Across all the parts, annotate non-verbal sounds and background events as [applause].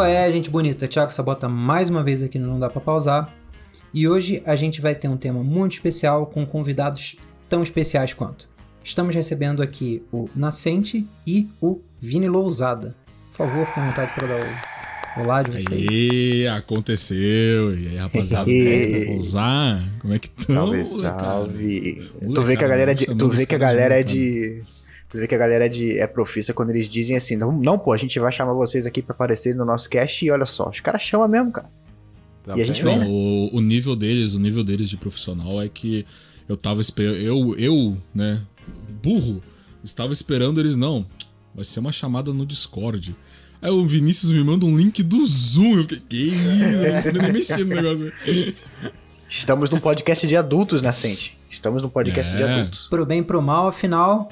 Qual é, gente bonita? Thiago Sabota mais uma vez aqui no Não Dá Pra Pausar. E hoje a gente vai ter um tema muito especial com convidados tão especiais quanto. Estamos recebendo aqui o Nascente e o Vini Lousada. Por favor, fique à vontade para dar o olá de vocês. Aí, aconteceu. E aí, rapaziada, pra pousar? Como é que estão? Salve, salve. Tu vê que a galera é de, tu vê que a galera é de Tu vê que a galera é, de, é profissa quando eles dizem assim: não, não, pô, a gente vai chamar vocês aqui pra aparecer no nosso cast e olha só, os caras chamam mesmo, cara. Tá e a gente não, o, o, nível deles, o nível deles de profissional é que eu tava esperando. Eu, eu, né, burro, estava esperando eles, não. Vai ser uma chamada no Discord. Aí o Vinícius me manda um link do Zoom. Eu fiquei, que isso? Eu não sei nem mexer no negócio. Estamos num podcast de adultos, Nascente. Estamos num podcast é. de adultos. Pro bem e pro mal, afinal,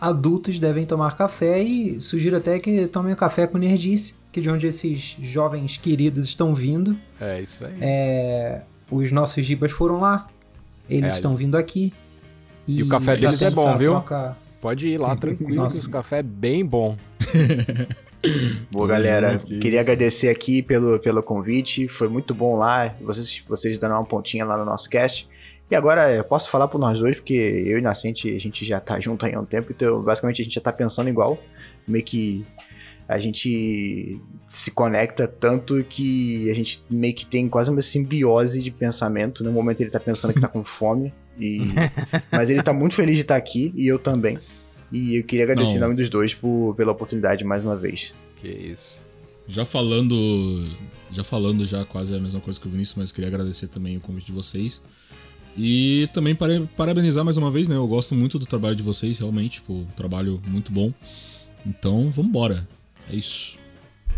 adultos devem tomar café e sugiro até que tomem o café com nerdice, que é de onde esses jovens queridos estão vindo. É, isso aí. É, os nossos gibas foram lá, eles é, estão vindo aqui. E, e o café deles é bom, viu? Troca... Pode ir lá tranquilo, Nossa. o café é bem bom. [laughs] Boa, galera. Queria agradecer aqui pelo, pelo convite. Foi muito bom lá. Vocês, vocês dando uma pontinha lá no nosso cast. E agora eu posso falar por nós dois, porque eu e Nascente a gente já tá junto aí há um tempo, então basicamente a gente já tá pensando igual. Meio que a gente se conecta tanto que a gente meio que tem quase uma simbiose de pensamento. No momento ele tá pensando que tá com fome, e... [laughs] mas ele tá muito feliz de estar aqui e eu também. E eu queria agradecer Não. em nome dos dois por, pela oportunidade mais uma vez. Que isso. Já falando, já falando já quase a mesma coisa que o Vinícius, mas queria agradecer também o convite de vocês. E também parabenizar mais uma vez, né? Eu gosto muito do trabalho de vocês, realmente, tipo, um trabalho muito bom. Então, vambora. É isso.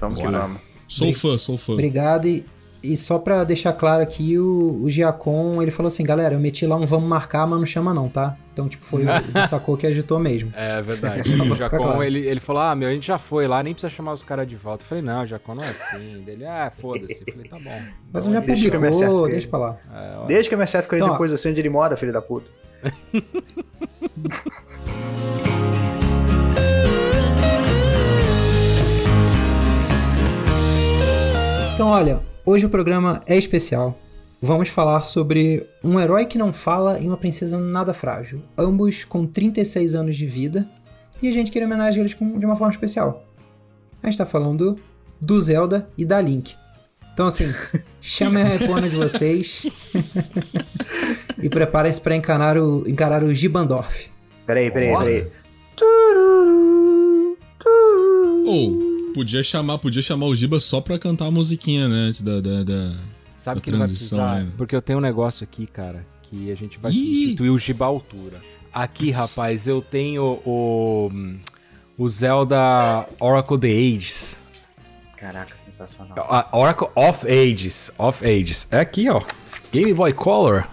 Vamos que vamos. Sou fã, sou fã. Obrigado e e só pra deixar claro aqui, o, o Giacom, ele falou assim, galera, eu meti lá um vamos marcar, mas não chama não, tá? Então, tipo, foi o [laughs] sacou que agitou mesmo. É, verdade. [laughs] o Giacom, claro. ele, ele falou, ah, meu, a gente já foi lá, nem precisa chamar os caras de volta. Eu falei, não, Giacom, não é assim. Ele, ah, foda-se. Eu falei, tá bom. Mas então, já publicou, deixa pra lá. É, Desde que eu me acerto com ele então, depois, assim, onde ele mora, filho da puta. [laughs] então, olha, Hoje o programa é especial. Vamos falar sobre um herói que não fala e uma princesa nada frágil, ambos com 36 anos de vida, e a gente queria homenagear eles de uma forma especial. A gente tá falando do Zelda e da Link. Então, assim, [laughs] chame a refona de vocês [laughs] e preparem-se para encarar o, encarar o Gibandorf. Peraí, peraí, peraí. Oh, Podia chamar, podia chamar o Giba só pra cantar a musiquinha, né? Antes da, da, da, Sabe da que transição. Vai né? Porque eu tenho um negócio aqui, cara, que a gente vai Ih! substituir o Giba altura. Aqui, rapaz, eu tenho o. O Zelda Oracle the Ages. Caraca, sensacional. A Oracle of Ages. Of Ages. É aqui, ó. Game Boy Color.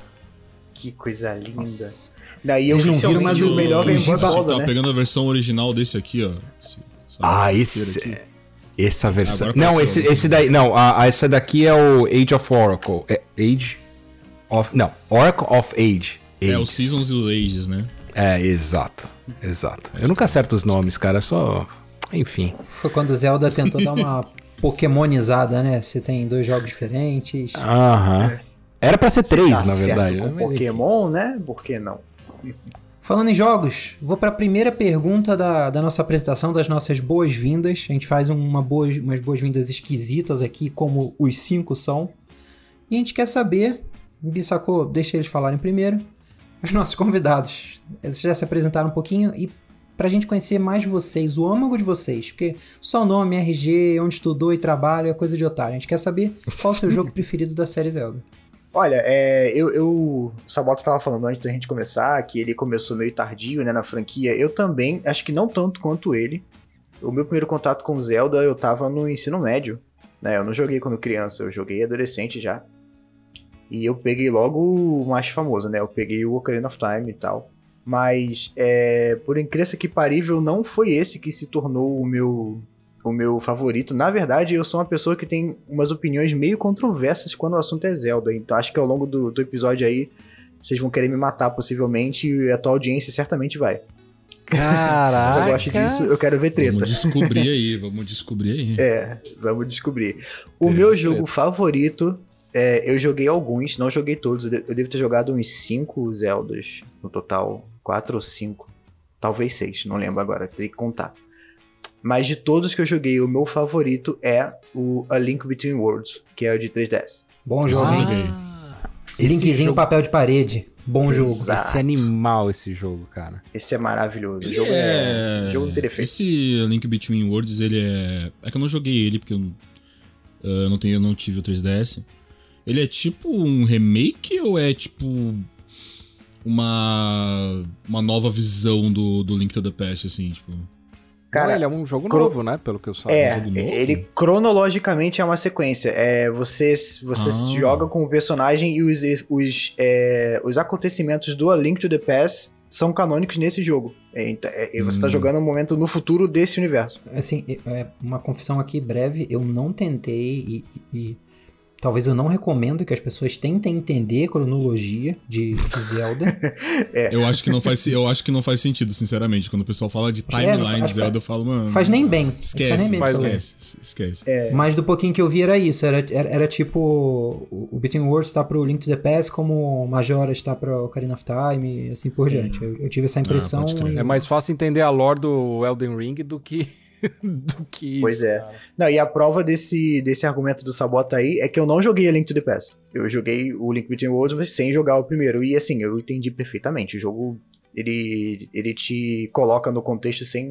Que coisa linda. Nossa. Daí eu não viram mais o melhor Game Boy Color. Tá né? pegando a versão original desse aqui, ó. Esse, ah, esse. Essa versão. não, esse, esse daí. Não, a, a, essa daqui é o Age of Oracle. É Age of. Não, Oracle of Age. Age. É o Seasons do Ages, né? É, exato. Exato. Eu nunca acerto os nomes, cara, só. Enfim. Foi quando o Zelda tentou dar uma Pokémonizada, né? Você tem dois jogos diferentes. Aham. Era pra ser três, tá na verdade. Com Pokémon, né? Por que não? Falando em jogos, vou para a primeira pergunta da, da nossa apresentação, das nossas boas-vindas. A gente faz uma boas, umas boas-vindas esquisitas aqui, como os cinco são. E a gente quer saber, Bissacô, deixa eles falarem primeiro, os nossos convidados. Eles já se apresentaram um pouquinho e para a gente conhecer mais vocês, o âmago de vocês, porque só nome, RG, onde estudou e trabalha é coisa de otário. A gente quer saber qual o seu jogo [laughs] preferido da série Zelda. Olha, é, eu, eu, o estava falando antes da gente começar que ele começou meio tardio, né, na franquia. Eu também, acho que não tanto quanto ele. O meu primeiro contato com Zelda, eu tava no ensino médio, né? Eu não joguei quando criança, eu joguei adolescente já. E eu peguei logo o mais famoso, né? Eu peguei o Ocarina of Time e tal. Mas, é, por incrível que parível, não foi esse que se tornou o meu o meu favorito. Na verdade, eu sou uma pessoa que tem umas opiniões meio controversas quando o assunto é Zelda. Então acho que ao longo do, do episódio aí vocês vão querer me matar possivelmente e a tua audiência certamente vai. Caraca. Se eu gosto disso, eu quero ver treta. Vamos descobrir aí, vamos descobrir aí. É, vamos descobrir. O meu jogo treta. favorito, é, eu joguei alguns, não joguei todos. Eu devo ter jogado uns 5 Zeldas no total. 4 ou 5. Talvez 6, não lembro agora, teria que contar. Mas de todos que eu joguei, o meu favorito é o A Link Between Worlds, que é o de 3DS. Bom jogo. Ah, joguei. Linkzinho jogo... papel de parede. Bom Exato. jogo. Esse é animal esse jogo, cara. Esse é maravilhoso. O jogo é... é... jogo não Esse Link Between Worlds, ele é... É que eu não joguei ele, porque eu, uh, não, tenho, eu não tive o 3DS. Ele é tipo um remake ou é tipo uma uma nova visão do, do Link to the Past, assim, tipo... Cara, Não, ele é um jogo cro... novo, né? Pelo que eu saiba. É, um ele cronologicamente é uma sequência. É, você você ah. joga com o personagem e os, os, é, os acontecimentos do A Link to the Past são canônicos nesse jogo. É, então, é, você está hum. jogando um momento no futuro desse universo. Assim, é, uma confissão aqui breve, eu não tentei e, e Talvez eu não recomendo que as pessoas tentem entender cronologia de, de Zelda. [laughs] é. Eu acho que não faz, eu acho que não faz sentido, sinceramente. Quando o pessoal fala de é, timeline é, de Zelda, eu falo, mano. Faz nem bem. Esquece, nem bem esquece, esquece. É. Mas do pouquinho que eu vi era isso. Era, era, era tipo. O Between Worlds está pro Link to the Past, como Majora está pro Ocarina of Time e assim por Sim. diante. Eu, eu, tive essa ah, impressão. Ah, e... É mais fácil entender a lore do Elden Ring do que [laughs] do que Pois é. Não, e a prova desse, desse argumento do Sabota aí é que eu não joguei a Link to the Past. Eu joguei o Link Between Worlds, mas sem jogar o primeiro. E assim, eu entendi perfeitamente. O jogo ele, ele te coloca no contexto sem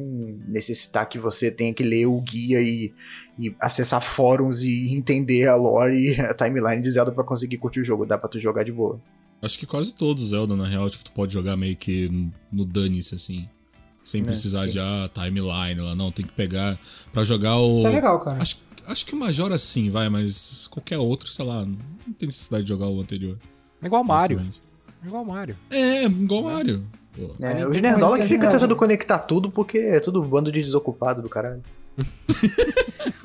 necessitar que você tenha que ler o guia e, e acessar fóruns e entender a lore e a timeline de Zelda para conseguir curtir o jogo. Dá pra tu jogar de boa. Acho que quase todos Zelda, na real, tipo, tu pode jogar meio que no dane-se, assim. Sem né, precisar de ah, timeline lá, não. Tem que pegar para jogar o. Isso é legal, cara. Acho, acho que o Majora sim, vai, mas qualquer outro, sei lá, não tem necessidade de jogar o anterior. É igual Mario. É igual Mario. É, igual Mario. É, o Nerdola que fica tentando conectar tudo porque é tudo bando de desocupado do caralho. [laughs]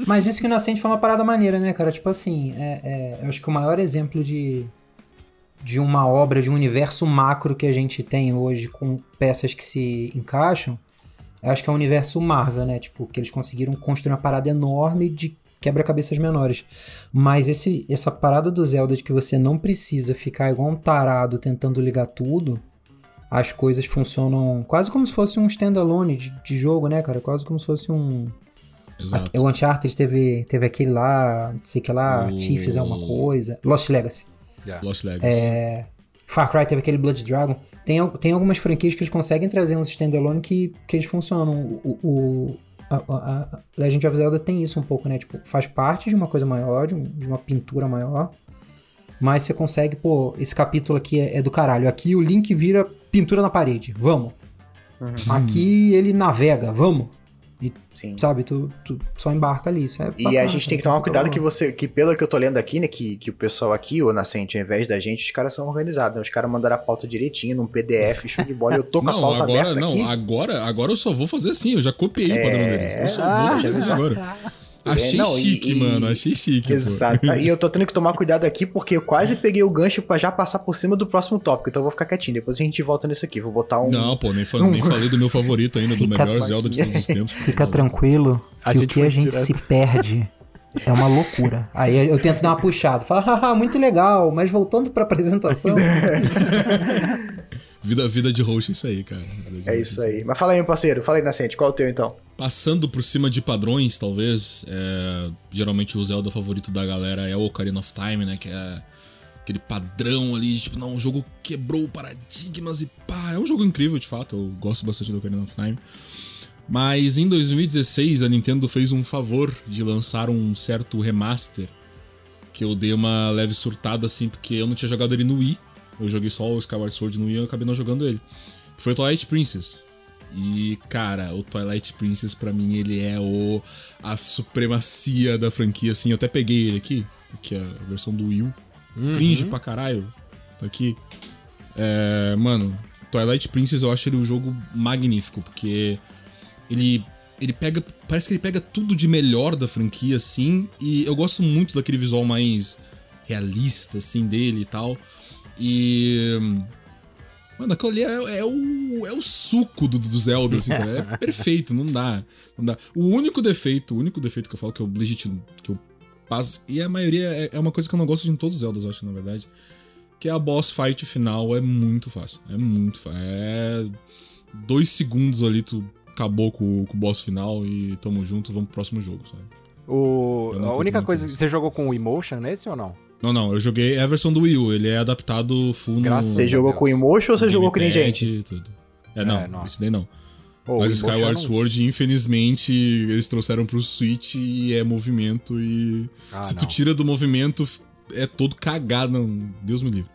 [laughs] Mas isso que o Nascente foi uma parada maneira, né, cara? Tipo assim, é, é, eu acho que o maior exemplo de, de uma obra, de um universo macro que a gente tem hoje com peças que se encaixam, acho que é o universo Marvel, né? Tipo, que eles conseguiram construir uma parada enorme de quebra-cabeças menores. Mas esse, essa parada do Zelda de que você não precisa ficar igual um tarado tentando ligar tudo, as coisas funcionam quase como se fosse um standalone de, de jogo, né, cara? Quase como se fosse um. Exato. A, o Uncharted teve, teve aquele lá, não sei o que lá, o... Chiefs é uma coisa. Lost Legacy. Yeah. Lost Legacy. É, Far Cry teve aquele Blood Dragon. Tem, tem algumas franquias que eles conseguem trazer uns standalone que, que eles funcionam. O, o a, a, Legend of Zelda tem isso um pouco, né? Tipo, faz parte de uma coisa maior, de, um, de uma pintura maior. Mas você consegue, pô, esse capítulo aqui é, é, do caralho. Aqui o Link vira pintura na parede. Vamos. Uhum. Aqui ele navega. Vamos. E, Sim. sabe, tu, tu só embarca ali. Isso é e a gente tem que tomar cuidado que você, que pelo que eu tô lendo aqui, né, que, que o pessoal aqui, o Nascente, ao invés da gente, os caras são organizados, né? Os caras mandaram a pauta direitinho, num PDF, show de bola. Eu tô com não, a pauta agora, aberta não, aqui. agora, agora eu só vou fazer assim, eu já copiei é... o padrão deles. Eu só vou fazer assim agora. Achei não, chique, e, mano. Achei chique. Exato. e eu tô tendo que tomar cuidado aqui porque eu quase peguei o gancho para já passar por cima do próximo tópico. Então eu vou ficar quietinho. Depois a gente volta nisso aqui. Vou botar um. Não, pô, nem, fa um... nem falei do meu favorito ainda, do melhor Zelda de todos os tempos. Fica tranquilo que o que a gente direto. se perde. É uma loucura. Aí eu tento dar uma puxada. Fala, haha, muito legal, mas voltando pra apresentação. [laughs] vida, vida de host é isso aí, cara. É isso aí. Mas fala aí, meu parceiro. Fala aí, Nascente. Qual é o teu então? Passando por cima de padrões, talvez. É, geralmente o Zelda favorito da galera é o Ocarina of Time, né? Que é aquele padrão ali, tipo, não, o jogo quebrou paradigmas e pá. É um jogo incrível, de fato. Eu gosto bastante do Ocarina of Time. Mas em 2016 a Nintendo fez um favor de lançar um certo remaster. Que eu dei uma leve surtada assim, porque eu não tinha jogado ele no Wii. Eu joguei só o Skyward Sword no Wii e acabei não jogando ele. Foi o Twilight Princess. E, cara, o Twilight Princess para mim ele é o a supremacia da franquia, assim. Eu até peguei ele aqui, que é a versão do Wii U. Uhum. Cringe pra caralho. Tá aqui. É, mano, Twilight Princess eu acho ele um jogo magnífico, porque ele ele pega, parece que ele pega tudo de melhor da franquia assim, e eu gosto muito daquele visual mais realista assim dele e tal. E Mano, aquilo ali é, é, o, é o suco do, do Zelda, assim, sabe? É [laughs] perfeito, não dá, não dá. O único defeito, o único defeito que eu falo que eu legítimo, que eu passo, e a maioria é, é uma coisa que eu não gosto de em todos os Zeldas, eu acho, na verdade, que é a boss fight final é muito fácil. É muito fácil. É dois segundos ali, tu acabou com, com o boss final e tamo junto, vamos pro próximo jogo, sabe? O, a única coisa. Você jogou com o Emotion nesse ou não? Não, não, eu joguei a versão do Wii U, ele é adaptado full Graças no... Você jogou com o Emotion ou você jogou com o gente? Tudo. É, não, é, esse daí não. Pô, Mas Skyward não... Sword, infelizmente, eles trouxeram pro Switch e é movimento e. Ah, se não. tu tira do movimento, é todo cagado. Não, Deus me livre.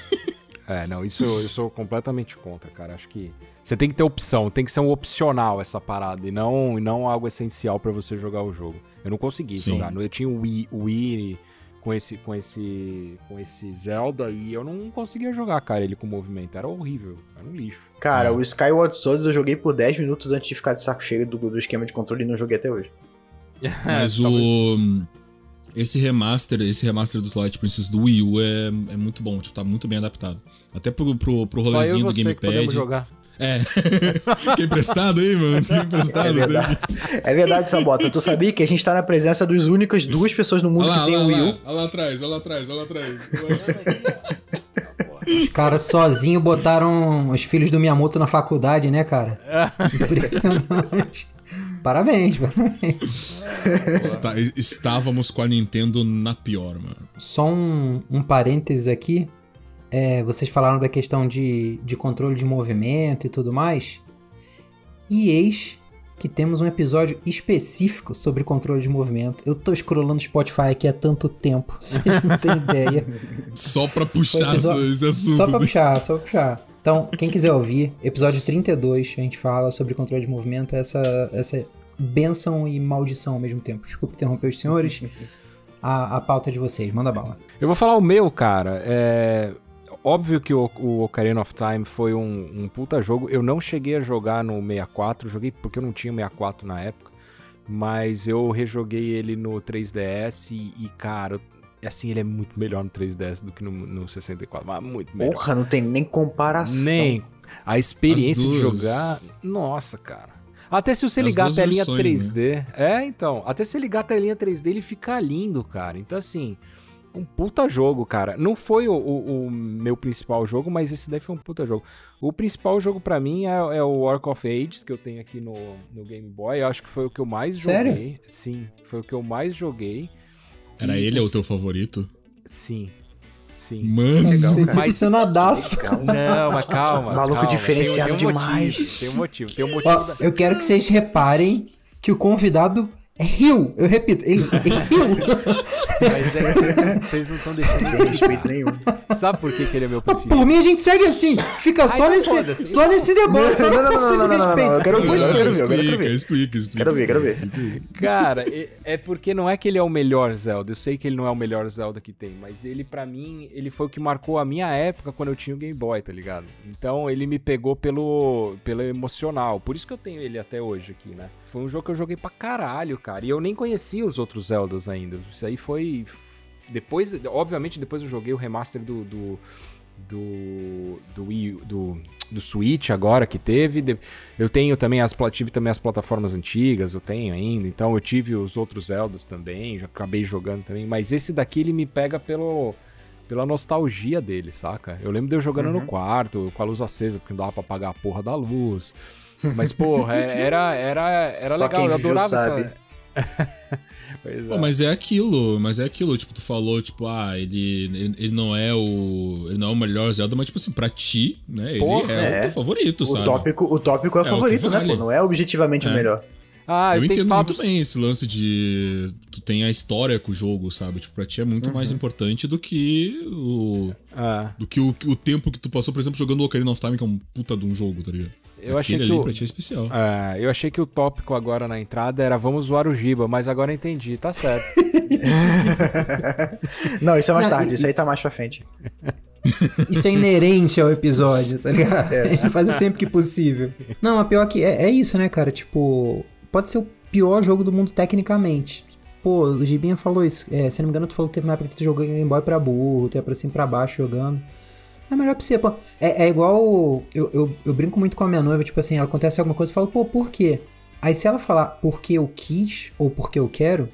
[laughs] é, não, isso eu sou completamente contra, cara. Acho que você tem que ter opção, tem que ser um opcional essa parada e não, e não algo essencial para você jogar o jogo. Eu não consegui Sim. jogar. Eu tinha o Wii, o Wii com esse, com esse, com esse Zelda e eu não conseguia jogar, cara, ele com movimento. Era horrível, era um lixo. Cara, é. o Skyward Sword eu joguei por 10 minutos antes de ficar de saco cheio do, do esquema de controle e não joguei até hoje. [laughs] Mas o esse remaster, esse remaster do Twilight Princess do Wii U é, é muito bom, tipo, tá muito bem adaptado. Até pro, pro, pro rolezinho do Gamepad. É. [laughs] que emprestado aí, mano? Que emprestado. É verdade, é verdade Sabota. Tu sabia que a gente tá na presença dos únicos duas pessoas no mundo lá, que tem o Wii U? Olha lá atrás, olha lá atrás, olha lá atrás. Os caras sozinhos botaram os filhos do Miyamoto na faculdade, né, cara? Impressionante. Parabéns, parabéns. Está, estávamos com a Nintendo na pior, mano. Só um, um parênteses aqui. É, vocês falaram da questão de, de controle de movimento e tudo mais. E eis que temos um episódio específico sobre controle de movimento. Eu tô scrollando Spotify aqui há tanto tempo, [laughs] vocês não têm ideia. Só pra puxar episódio... esses assuntos. Só pra puxar, só pra puxar. Então, quem quiser ouvir, episódio 32, a gente fala sobre controle de movimento, essa, essa benção e maldição ao mesmo tempo. Desculpe interromper os senhores. [laughs] A, a pauta de vocês, manda bala. Eu vou falar o meu, cara. É, Óbvio que o, o Ocarina of Time foi um, um puta jogo. Eu não cheguei a jogar no 64, joguei porque eu não tinha 64 na época. Mas eu rejoguei ele no 3DS e, e cara, assim, ele é muito melhor no 3DS do que no, no 64. Mas muito melhor. Porra, não tem nem comparação. Nem. A experiência de jogar. Nossa, cara. Até se você As ligar a telinha versões, 3D. Né? É, então. Até se ligar a telinha 3D, ele fica lindo, cara. Então, assim um puta jogo, cara. Não foi o, o, o, meu principal jogo, mas esse daí foi um puta jogo. O principal jogo para mim é, é, o Work of Ages, que eu tenho aqui no, no Game Boy. Eu acho que foi o que eu mais Sério? joguei. Sim, foi o que eu mais joguei. Era e, ele o teu favorito? Sim. Sim. Mano, legal, mas você nadaço. [laughs] Não, mas calma. Maluco calma. diferenciado tem, tem um demais. Motivo, tem um motivo, tem um motivo. Ó, da... Eu quero que vocês reparem que o convidado é Rio, eu repito, ele é Rio. [laughs] Mas é que vocês não estão deixando sem respeito nenhum. Sabe por que, que ele é meu preferido? Por mim a gente segue assim, fica só, nesse, só nesse debate, só não, não, não, não, não, não, não, eu quero ver, eu quero ver, eu quero ver. Explica, explica. Quero ver, quero ver. Cara, é porque não é que ele é o melhor Zelda, eu sei que ele não é o melhor Zelda que tem, mas ele para mim, ele foi o que marcou a minha época quando eu tinha o Game Boy, tá ligado? Então ele me pegou pelo, pelo emocional, por isso que eu tenho ele até hoje aqui, né? Foi um jogo que eu joguei pra caralho, cara. E eu nem conhecia os outros Zeldas ainda. Isso aí foi. Depois, obviamente, depois eu joguei o remaster do. do do do, Wii, do, do Switch agora que teve. Eu tenho também as tive também as plataformas antigas, eu tenho ainda. Então eu tive os outros Zeldas também, já acabei jogando também, mas esse daqui ele me pega pelo pela nostalgia dele, saca? Eu lembro de eu jogando uhum. no quarto, com a luz acesa, porque não dava pra apagar a porra da luz. Mas, porra, era, era, era legal, eu adorava sabe. [laughs] essa. Pô, mas é aquilo, mas é aquilo, tipo, tu falou, tipo, ah, ele, ele, ele, não é o. Ele não é o melhor Zelda, mas, tipo assim, pra ti, né? Ele Porra, é, é, o teu favorito, o sabe? Tópico, o tópico é o é favorito, o né, pô? Não é objetivamente é. o melhor. Ah, eu, eu entendo muito bem esse lance de. Tu tem a história com o jogo, sabe? Tipo, pra ti é muito uhum. mais importante do que o. Ah. Do que o, o tempo que tu passou, por exemplo, jogando o Ocarina of Time, que é um puta de um jogo, tá ligado? Eu achei que o, pra ti é especial. É, eu achei que o tópico agora na entrada era vamos zoar o Giba, mas agora entendi, tá certo. [laughs] Não, isso é mais tarde, isso aí tá mais pra frente. [laughs] Isso é inerente ao episódio, tá ligado? É. A [laughs] gente faz sempre que possível. Não, a pior que é, é isso, né, cara? Tipo, pode ser o pior jogo do mundo tecnicamente. Pô, o Gibinha falou isso. É, se não me engano, tu falou que teve uma época que tu jogou Game Boy pra burro, tu ia pra cima pra baixo jogando. É melhor pra você, pô. É, é igual. Eu, eu, eu, brinco muito com a minha noiva, tipo assim, ela acontece alguma coisa e falo, pô, por quê? Aí se ela falar porque eu quis ou porque eu quero,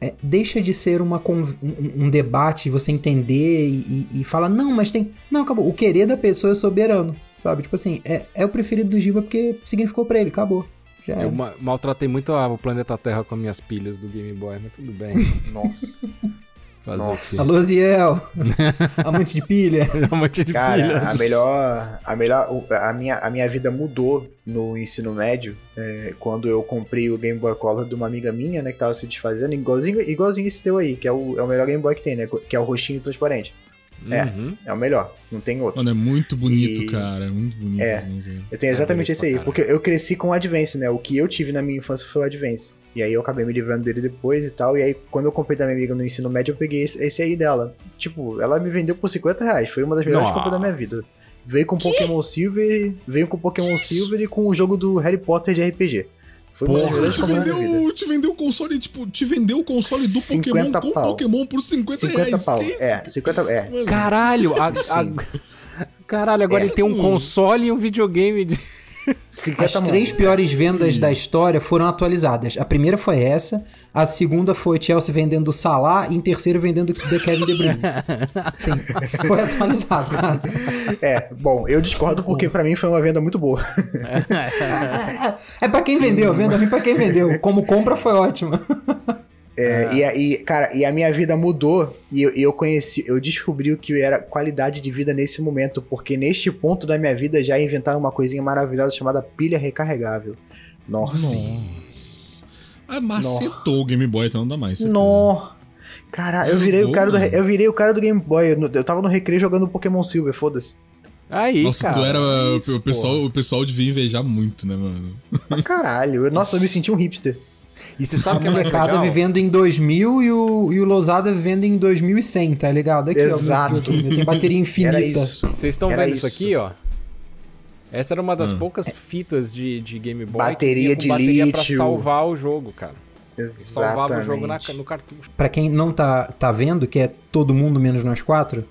é, deixa de ser uma, um, um debate, você entender e, e, e falar, não, mas tem. Não, acabou. O querer da pessoa é soberano, sabe? Tipo assim, é, é o preferido do Giba porque significou pra ele, acabou. Já eu ma maltratei muito o planeta Terra com minhas pilhas do Game Boy, mas tudo bem. [laughs] Nossa. Fazer Nossa. Alô, Ziel. [laughs] Amante de pilha. [laughs] Amante de Cara, pilha. a melhor. A melhor. A minha, a minha vida mudou no ensino médio é, quando eu comprei o Game Boy Color de uma amiga minha, né? Que tava se desfazendo, igualzinho, igualzinho esse teu aí, que é o, é o melhor Game Boy que tem, né? Que é o roxinho transparente. É, uhum. é o melhor, não tem outro. Mano, é muito bonito, e... cara. É muito bonito. É, eu tenho exatamente é esse aí, porque eu cresci com o Advance, né? O que eu tive na minha infância foi o Advance. E aí eu acabei me livrando dele depois e tal. E aí, quando eu comprei da minha amiga no ensino médio, eu peguei esse, aí dela. Tipo, ela me vendeu por 50 reais. Foi uma das melhores compras da minha vida. Veio com que? Pokémon Silver. Veio com Pokémon Silver e com o jogo do Harry Potter de RPG. Foi Porra, te vendeu, te vendeu o console, tipo, te vendeu o console do Pokémon com pau. Pokémon por 50, 50 reais. Pau. É, 50 é. Caralho, a, a, [laughs] caralho, agora é, ele tem um console e um videogame de... As três piores vendas da história foram atualizadas. A primeira foi essa, a segunda foi Chelsea vendendo Salah e em terceiro vendendo The Kevin De Bruyne. [laughs] Sim, foi atualizado. Cara. É, bom, eu discordo porque para mim foi uma venda muito boa. é, é para quem vendeu, venda ruim para quem vendeu. Como compra foi ótima. [laughs] É, ah. e, e, cara, e a minha vida mudou e eu, eu, conheci, eu descobri o que era qualidade de vida nesse momento, porque neste ponto da minha vida já inventaram uma coisinha maravilhosa chamada pilha recarregável. Nossa. Nossa. Ah, macetou o Game Boy, então não dá mais. Nossa. Cara, eu virei, o cara do, eu virei o cara do Game Boy. Eu, eu tava no recreio jogando Pokémon Silver, foda-se. Aí, Nossa, cara. tu era. Isso, o, pessoal, o pessoal devia invejar muito, né, mano? Pra caralho. [laughs] Nossa, eu me senti um hipster. E você sabe que a molecada vivendo em 2000 e o, e o Losada vivendo em 2100, tá ligado? Aqui, Exato. Ó, tem bateria [laughs] infinita. Vocês estão vendo isso aqui, ó? Essa era uma das hum. poucas fitas de, de Game Boy bateria de bateria lítio. pra salvar o jogo, cara. Exatamente. Salvava o jogo na, no cartucho. Pra quem não tá, tá vendo, que é todo mundo menos nós quatro,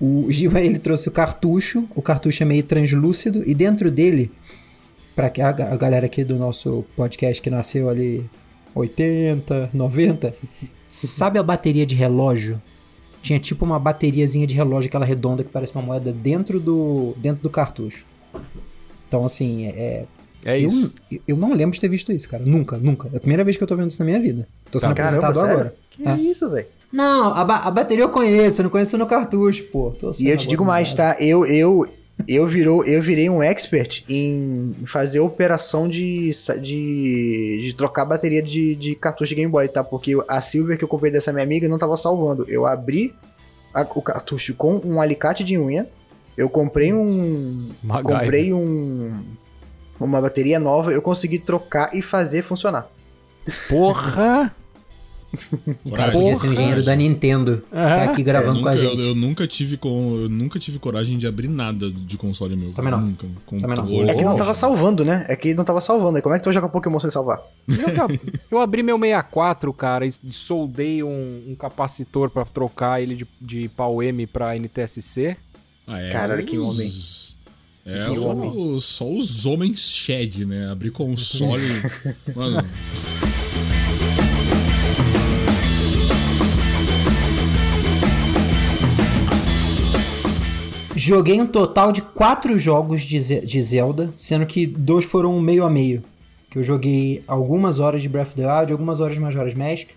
o Giba ele trouxe o cartucho, o cartucho é meio translúcido, e dentro dele, pra a, a galera aqui do nosso podcast que nasceu ali 80, 90. Sabe a bateria de relógio? Tinha tipo uma bateriazinha de relógio, aquela redonda que parece uma moeda dentro do, dentro do cartucho. Então, assim, é. É eu, isso. Eu não lembro de ter visto isso, cara. Nunca, nunca. É a primeira vez que eu tô vendo isso na minha vida. Tô sendo tá, apresentado caramba, agora. Que é. isso, velho? Não, a, ba a, bateria eu conheço, eu não conheço no cartucho, pô. e eu te digo mais, tá? Eu, eu, eu, virou, eu virei um expert em fazer operação de, de, de trocar bateria de, de cartucho de Game Boy, tá? Porque a Silver que eu comprei dessa minha amiga não tava salvando. Eu abri a, o cartucho com um alicate de unha. Eu comprei um. Comprei um. Uma bateria nova, eu consegui trocar e fazer funcionar. Porra! O cara devia ser um engenheiro da Nintendo. Uhum. Tá aqui gravando nunca, com a gente. Eu, eu, nunca tive com, eu nunca tive coragem de abrir nada de console meu. Também não. Nunca. Também não. É que não tava salvando, né? É que não tava salvando. Como é que tu vai jogar Pokémon sem salvar? Eu, eu abri meu 64, cara, e soldei um, um capacitor para trocar ele de, de pau M pra NTSC. Ah, é? Caralho, que homem. É, que homem. só os homens shed, né? Abrir console. [laughs] Mano. Joguei um total de quatro jogos de, de Zelda, sendo que dois foram meio a meio. Que eu joguei algumas horas de Breath of the Wild, algumas horas de Majora's Mask.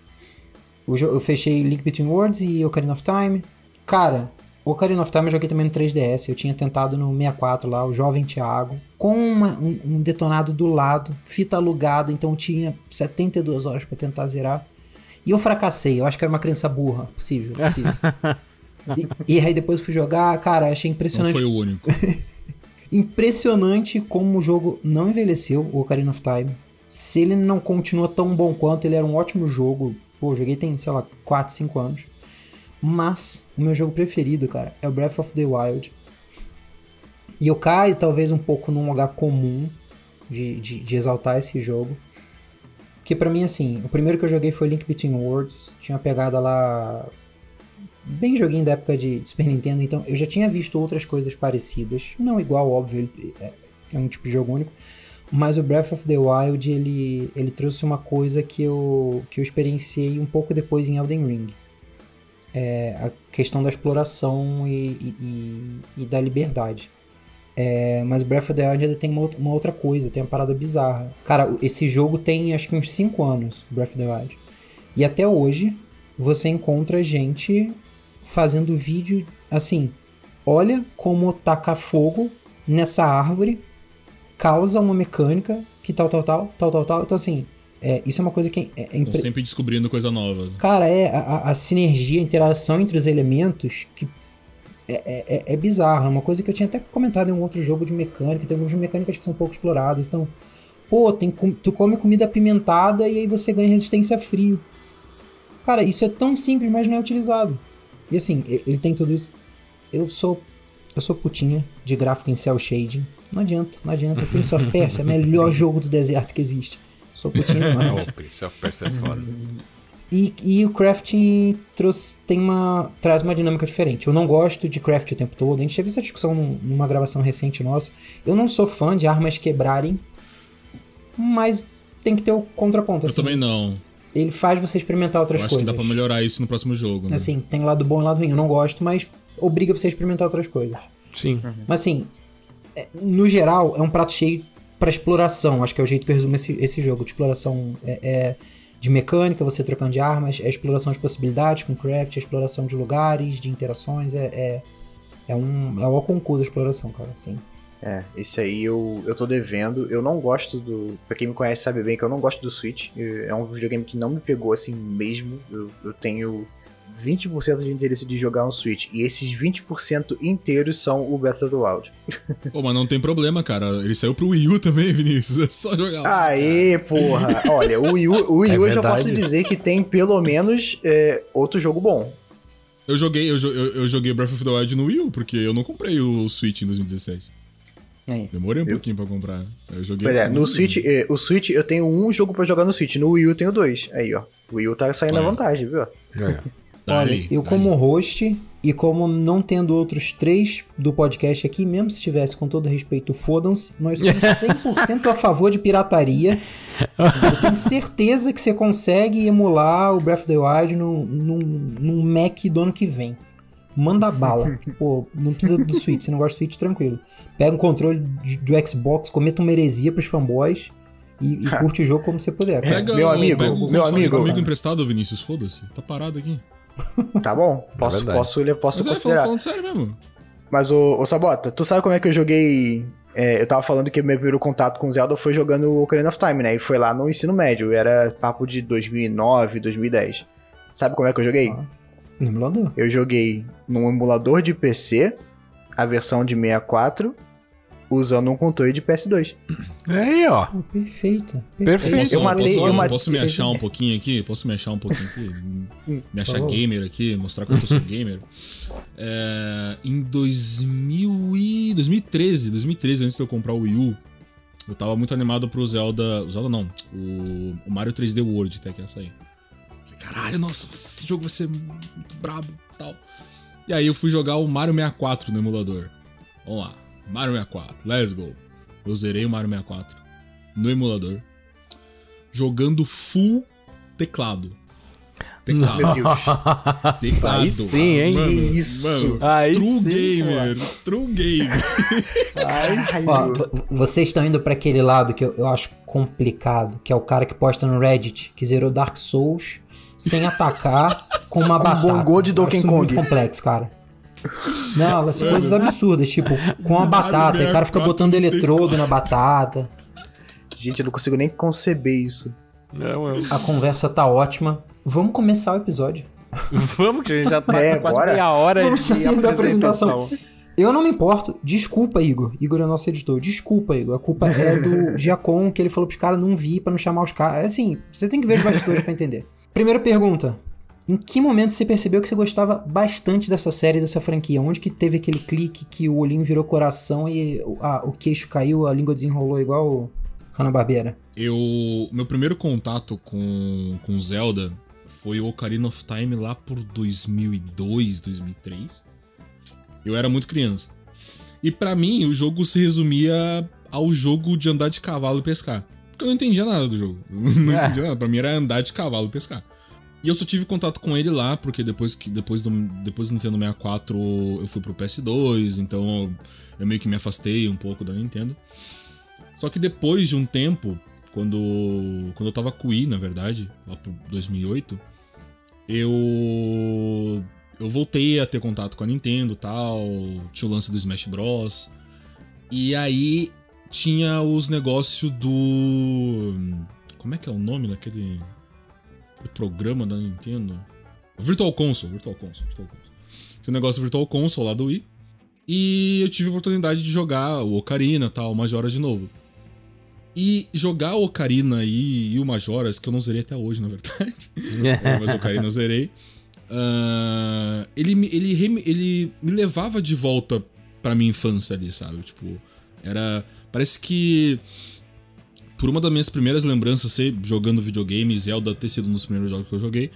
Eu, eu fechei Link Between Worlds e Ocarina of Time. Cara, Ocarina of Time eu joguei também no 3DS. Eu tinha tentado no 64 lá, o Jovem Thiago. Com uma, um, um, detonado do lado, fita alugada, então tinha 72 horas para tentar zerar. E eu fracassei, eu acho que era uma criança burra. Possível, possível. [laughs] E, e, aí depois fui jogar, cara, achei impressionante. Não foi o único. [laughs] impressionante como o jogo não envelheceu, o Ocarina of Time. Se ele não continua tão bom quanto, ele era um ótimo jogo. Pô, joguei tem, sei lá, 4, 5 anos. Mas o meu jogo preferido, cara, é o Breath of the Wild. E eu caio talvez um pouco num lugar comum de, de, de exaltar esse jogo. Porque para mim, assim, o primeiro que eu joguei foi Link Between Worlds. Tinha uma pegada lá bem joguinho da época de, de, Super Nintendo, então eu já tinha visto outras coisas parecidas. Não igual, óbvio, é, é, um tipo de jogo único. Mas o Breath of the Wild, ele, ele trouxe uma coisa que eu, que eu experienciei um pouco depois em Elden Ring. É a questão da exploração e, e, e da liberdade. É, mas Breath of the Wild ainda tem uma, uma, outra coisa, tem uma parada bizarra. Cara, esse jogo tem acho que uns 5 anos, Breath of the Wild. E até hoje, você encontra gente fazendo vídeo assim: olha como tacar fogo nessa árvore causa uma mecânica que tal, tal, tal, tal, tal, tal. Então, assim, é, isso é uma coisa que é, é impre... sempre descobrindo coisa nova. Cara, é a, a, sinergia, a interação entre os elementos que é, é, é, é bizarra. É uma coisa que eu tinha até comentado em um outro jogo de mecânica. Tem algumas mecânicas que são pouco exploradas. Então, pô, tem, tu come comida apimentada e aí você ganha resistência a frio. Cara, isso é tão simples, mas não é utilizado. E assim, ele tem tudo isso. Eu sou eu sou putinha de gráfico em cel shading. Não adianta, não adianta. [laughs] Prince of Persia é o melhor jogo do deserto que existe. Sou putinha demais. oh, Prince of Persia é foda. E, e o crafting trouxe, tem uma, traz uma dinâmica diferente. Eu não gosto de craft o tempo todo. A gente teve essa discussão numa gravação recente nossa. Eu não sou fã de armas quebrarem, mas tem que ter o contraponto. Eu assim. também não. Ele faz você experimentar outras eu acho coisas. que dá pra melhorar isso no próximo jogo. Né? Assim, tem lado bom e lado ruim. Eu não gosto, mas obriga você a experimentar outras coisas. Sim. Uhum. Mas assim, é, no geral, é um prato cheio para exploração. Acho que é o jeito que eu resumo esse, esse jogo. De exploração é, é de mecânica, você trocando de armas, é exploração de possibilidades com craft, é exploração de lugares, de interações, é, é, é um é o concurso da exploração, cara, sim. É, esse aí eu, eu tô devendo. Eu não gosto do. Pra quem me conhece sabe bem que eu não gosto do Switch. É um videogame que não me pegou assim mesmo. Eu, eu tenho 20% de interesse de jogar um Switch. E esses 20% inteiros são o Breath of the Wild. [laughs] Pô, mas não tem problema, cara. Ele saiu pro Wii U também, [laughs] Vinícius. É só jogar. Aê, porra. [laughs] Olha, o Wii U, o Wii U é eu já posso dizer que tem pelo menos é, outro jogo bom. Eu joguei, eu, eu, eu, joguei Breath of the Wild no Wii U, porque eu não comprei o Switch em 2017. Aí, Demorei um pouquinho pra comprar. Eu joguei. Pois é, no Switch, é, o Switch eu tenho um jogo pra jogar no Switch. No Wii U eu tenho dois. Aí, ó. O Wii U tá saindo à vantagem, viu? É. Olha, [laughs] eu como host e como não tendo outros três do podcast aqui, mesmo se tivesse com todo respeito, fodam-se, nós somos [laughs] 100% a favor de pirataria. Eu tenho certeza que você consegue emular o Breath of the Wild num, num, num Mac do ano que vem. Manda bala. Pô, não precisa do Switch. Se não gosta do Switch, tranquilo. Pega um controle do Xbox, cometa uma heresia pros fanboys e, e [laughs] curte o jogo como você puder. Pega, meu amigo, pega o meu amigo, amigo emprestado, Vinícius, foda-se. Tá parado aqui. Tá bom, posso, é posso, posso Mas considerar. É, falando sério mesmo. Mas, ô, ô Sabota, tu sabe como é que eu joguei... É, eu tava falando que meu primeiro contato com Zelda foi jogando o Ocarina of Time, né? E foi lá no ensino médio, era papo de 2009, 2010. Sabe como é que eu joguei? Ah, no emulador. Eu joguei num emulador de PC, a versão de 64, usando um controle de PS2. Aí, ó. Oh, perfeito. Perfeito. Posso, eu matei, posso, eu matei, posso me achar um pouquinho aqui? Posso me achar um pouquinho aqui? Me achar oh. gamer aqui, mostrar quanto eu sou gamer. É, em 2000 e 2013, 2013, antes de eu comprar o Wii U, eu tava muito animado pro Zelda. O Zelda não, o, o Mario 3D World até que ia sair. Caralho, nossa, esse jogo vai ser muito brabo e tal. E aí eu fui jogar o Mario 64 no emulador. Vamos lá. Mario 64, let's go. Eu zerei o Mario 64 no emulador, jogando full teclado. Teclado. Meu Deus. [laughs] Teclado. Aí sim, hein? Mano, Isso. Mano, Aí true sim, gamer. Pô. True gamer. Ó, vocês estão indo para aquele lado que eu, eu acho complicado, que é o cara que posta no Reddit que zerou Dark Souls sem atacar com uma [laughs] batata. Um bongô de Donkey Kong. muito complexo, cara. Não, vai ser coisas absurdas, tipo, com a batata, e o cara fica botando eletrodo na batata. Gente, eu não consigo nem conceber isso. Não, A conversa tá ótima. Vamos começar o episódio. Vamos, que a gente já tá [laughs] é, quase bora. meia hora Vamos de apresentação. apresentação. Eu não me importo. Desculpa, Igor. Igor é nosso editor. Desculpa, Igor. A culpa é do [laughs] Giacom, que ele falou pros caras não vir pra não chamar os caras. É assim, você tem que ver os bastidores pra entender. Primeira pergunta. Em que momento você percebeu que você gostava bastante dessa série, dessa franquia? Onde que teve aquele clique que o olhinho virou coração e a, o queixo caiu, a língua desenrolou igual Hanna-Barbera? Eu... Meu primeiro contato com, com Zelda foi o Ocarina of Time lá por 2002, 2003. Eu era muito criança. E para mim, o jogo se resumia ao jogo de andar de cavalo e pescar. Porque eu não entendia nada do jogo. Eu [laughs] não é. entendia nada. Pra mim era andar de cavalo e pescar. E eu só tive contato com ele lá, porque depois, que, depois, do, depois do Nintendo 64 eu fui pro PS2, então eu meio que me afastei um pouco da Nintendo. Só que depois de um tempo, quando, quando eu tava com o Wii, na verdade, lá pro 2008, eu eu voltei a ter contato com a Nintendo tal, tinha o lance do Smash Bros. E aí tinha os negócios do. Como é que é o nome daquele. programa da Nintendo? Virtual Console, Virtual Console, Virtual Console. Tinha o um negócio do Virtual Console lá do Wii. E eu tive a oportunidade de jogar o Ocarina tal, Majoras de novo. E jogar o Ocarina e, e o Majoras, que eu não zerei até hoje, na verdade. [laughs] [laughs] mas o Ocarina eu zerei. Uh, ele, ele, ele me levava de volta pra minha infância ali, sabe? Tipo, era. Parece que. Por uma das minhas primeiras lembranças, sei, jogando videogame, Zelda ter sido um dos primeiros jogos que eu joguei.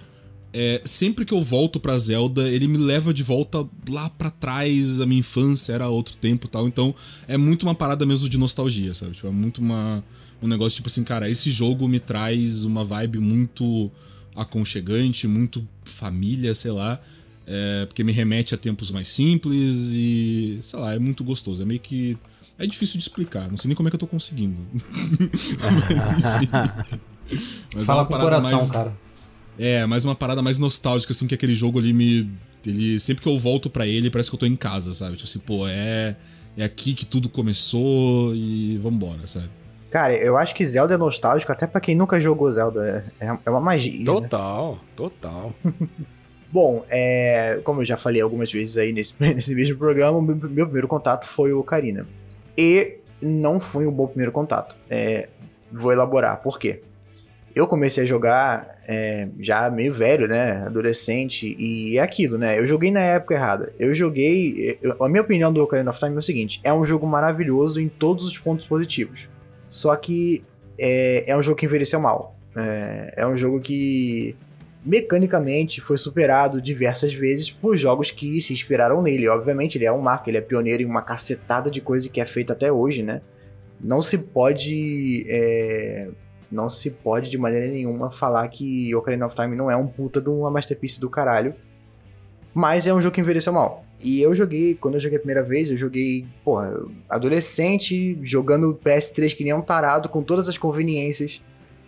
É, sempre que eu volto pra Zelda, ele me leva de volta lá para trás, a minha infância era outro tempo tal. Então é muito uma parada mesmo de nostalgia, sabe? Tipo, é muito uma, um negócio tipo assim, cara, esse jogo me traz uma vibe muito aconchegante, muito família, sei lá. É, porque me remete a tempos mais simples e, sei lá, é muito gostoso. É meio que. É difícil de explicar, não sei nem como é que eu tô conseguindo. [laughs] Mas enfim. Mas Fala é uma com coração, mais, cara. É, mais uma parada mais nostálgica, assim, que aquele jogo ali me. Ele, sempre que eu volto para ele, parece que eu tô em casa, sabe? Tipo assim, pô, é. É aqui que tudo começou e vambora, sabe? Cara, eu acho que Zelda é nostálgico até para quem nunca jogou Zelda. É, é uma magia. Total, né? total. [laughs] Bom, é, como eu já falei algumas vezes aí nesse, [laughs] nesse mesmo programa, meu, meu primeiro contato foi o Ocarina. E não foi um bom primeiro contato. É, vou elaborar. Por quê? Eu comecei a jogar é, já meio velho, né? Adolescente, e é aquilo, né? Eu joguei na época errada. Eu joguei. Eu, a minha opinião do Ocarina of Time é o seguinte: é um jogo maravilhoso em todos os pontos positivos. Só que é, é um jogo que envelheceu mal. É, é um jogo que mecanicamente foi superado diversas vezes por jogos que se inspiraram nele. Obviamente, ele é um marco, ele é pioneiro em uma cacetada de coisa que é feita até hoje, né? Não se pode. É, não se pode de maneira nenhuma falar que Ocarina of Time não é um puta de uma masterpiece do caralho. Mas é um jogo que envelheceu mal. E eu joguei, quando eu joguei a primeira vez, eu joguei, porra, adolescente, jogando PS3 que nem um tarado, com todas as conveniências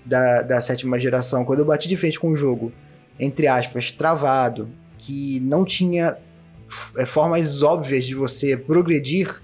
da, da sétima geração. Quando eu bati de frente com um jogo, entre aspas, travado, que não tinha é, formas óbvias de você progredir,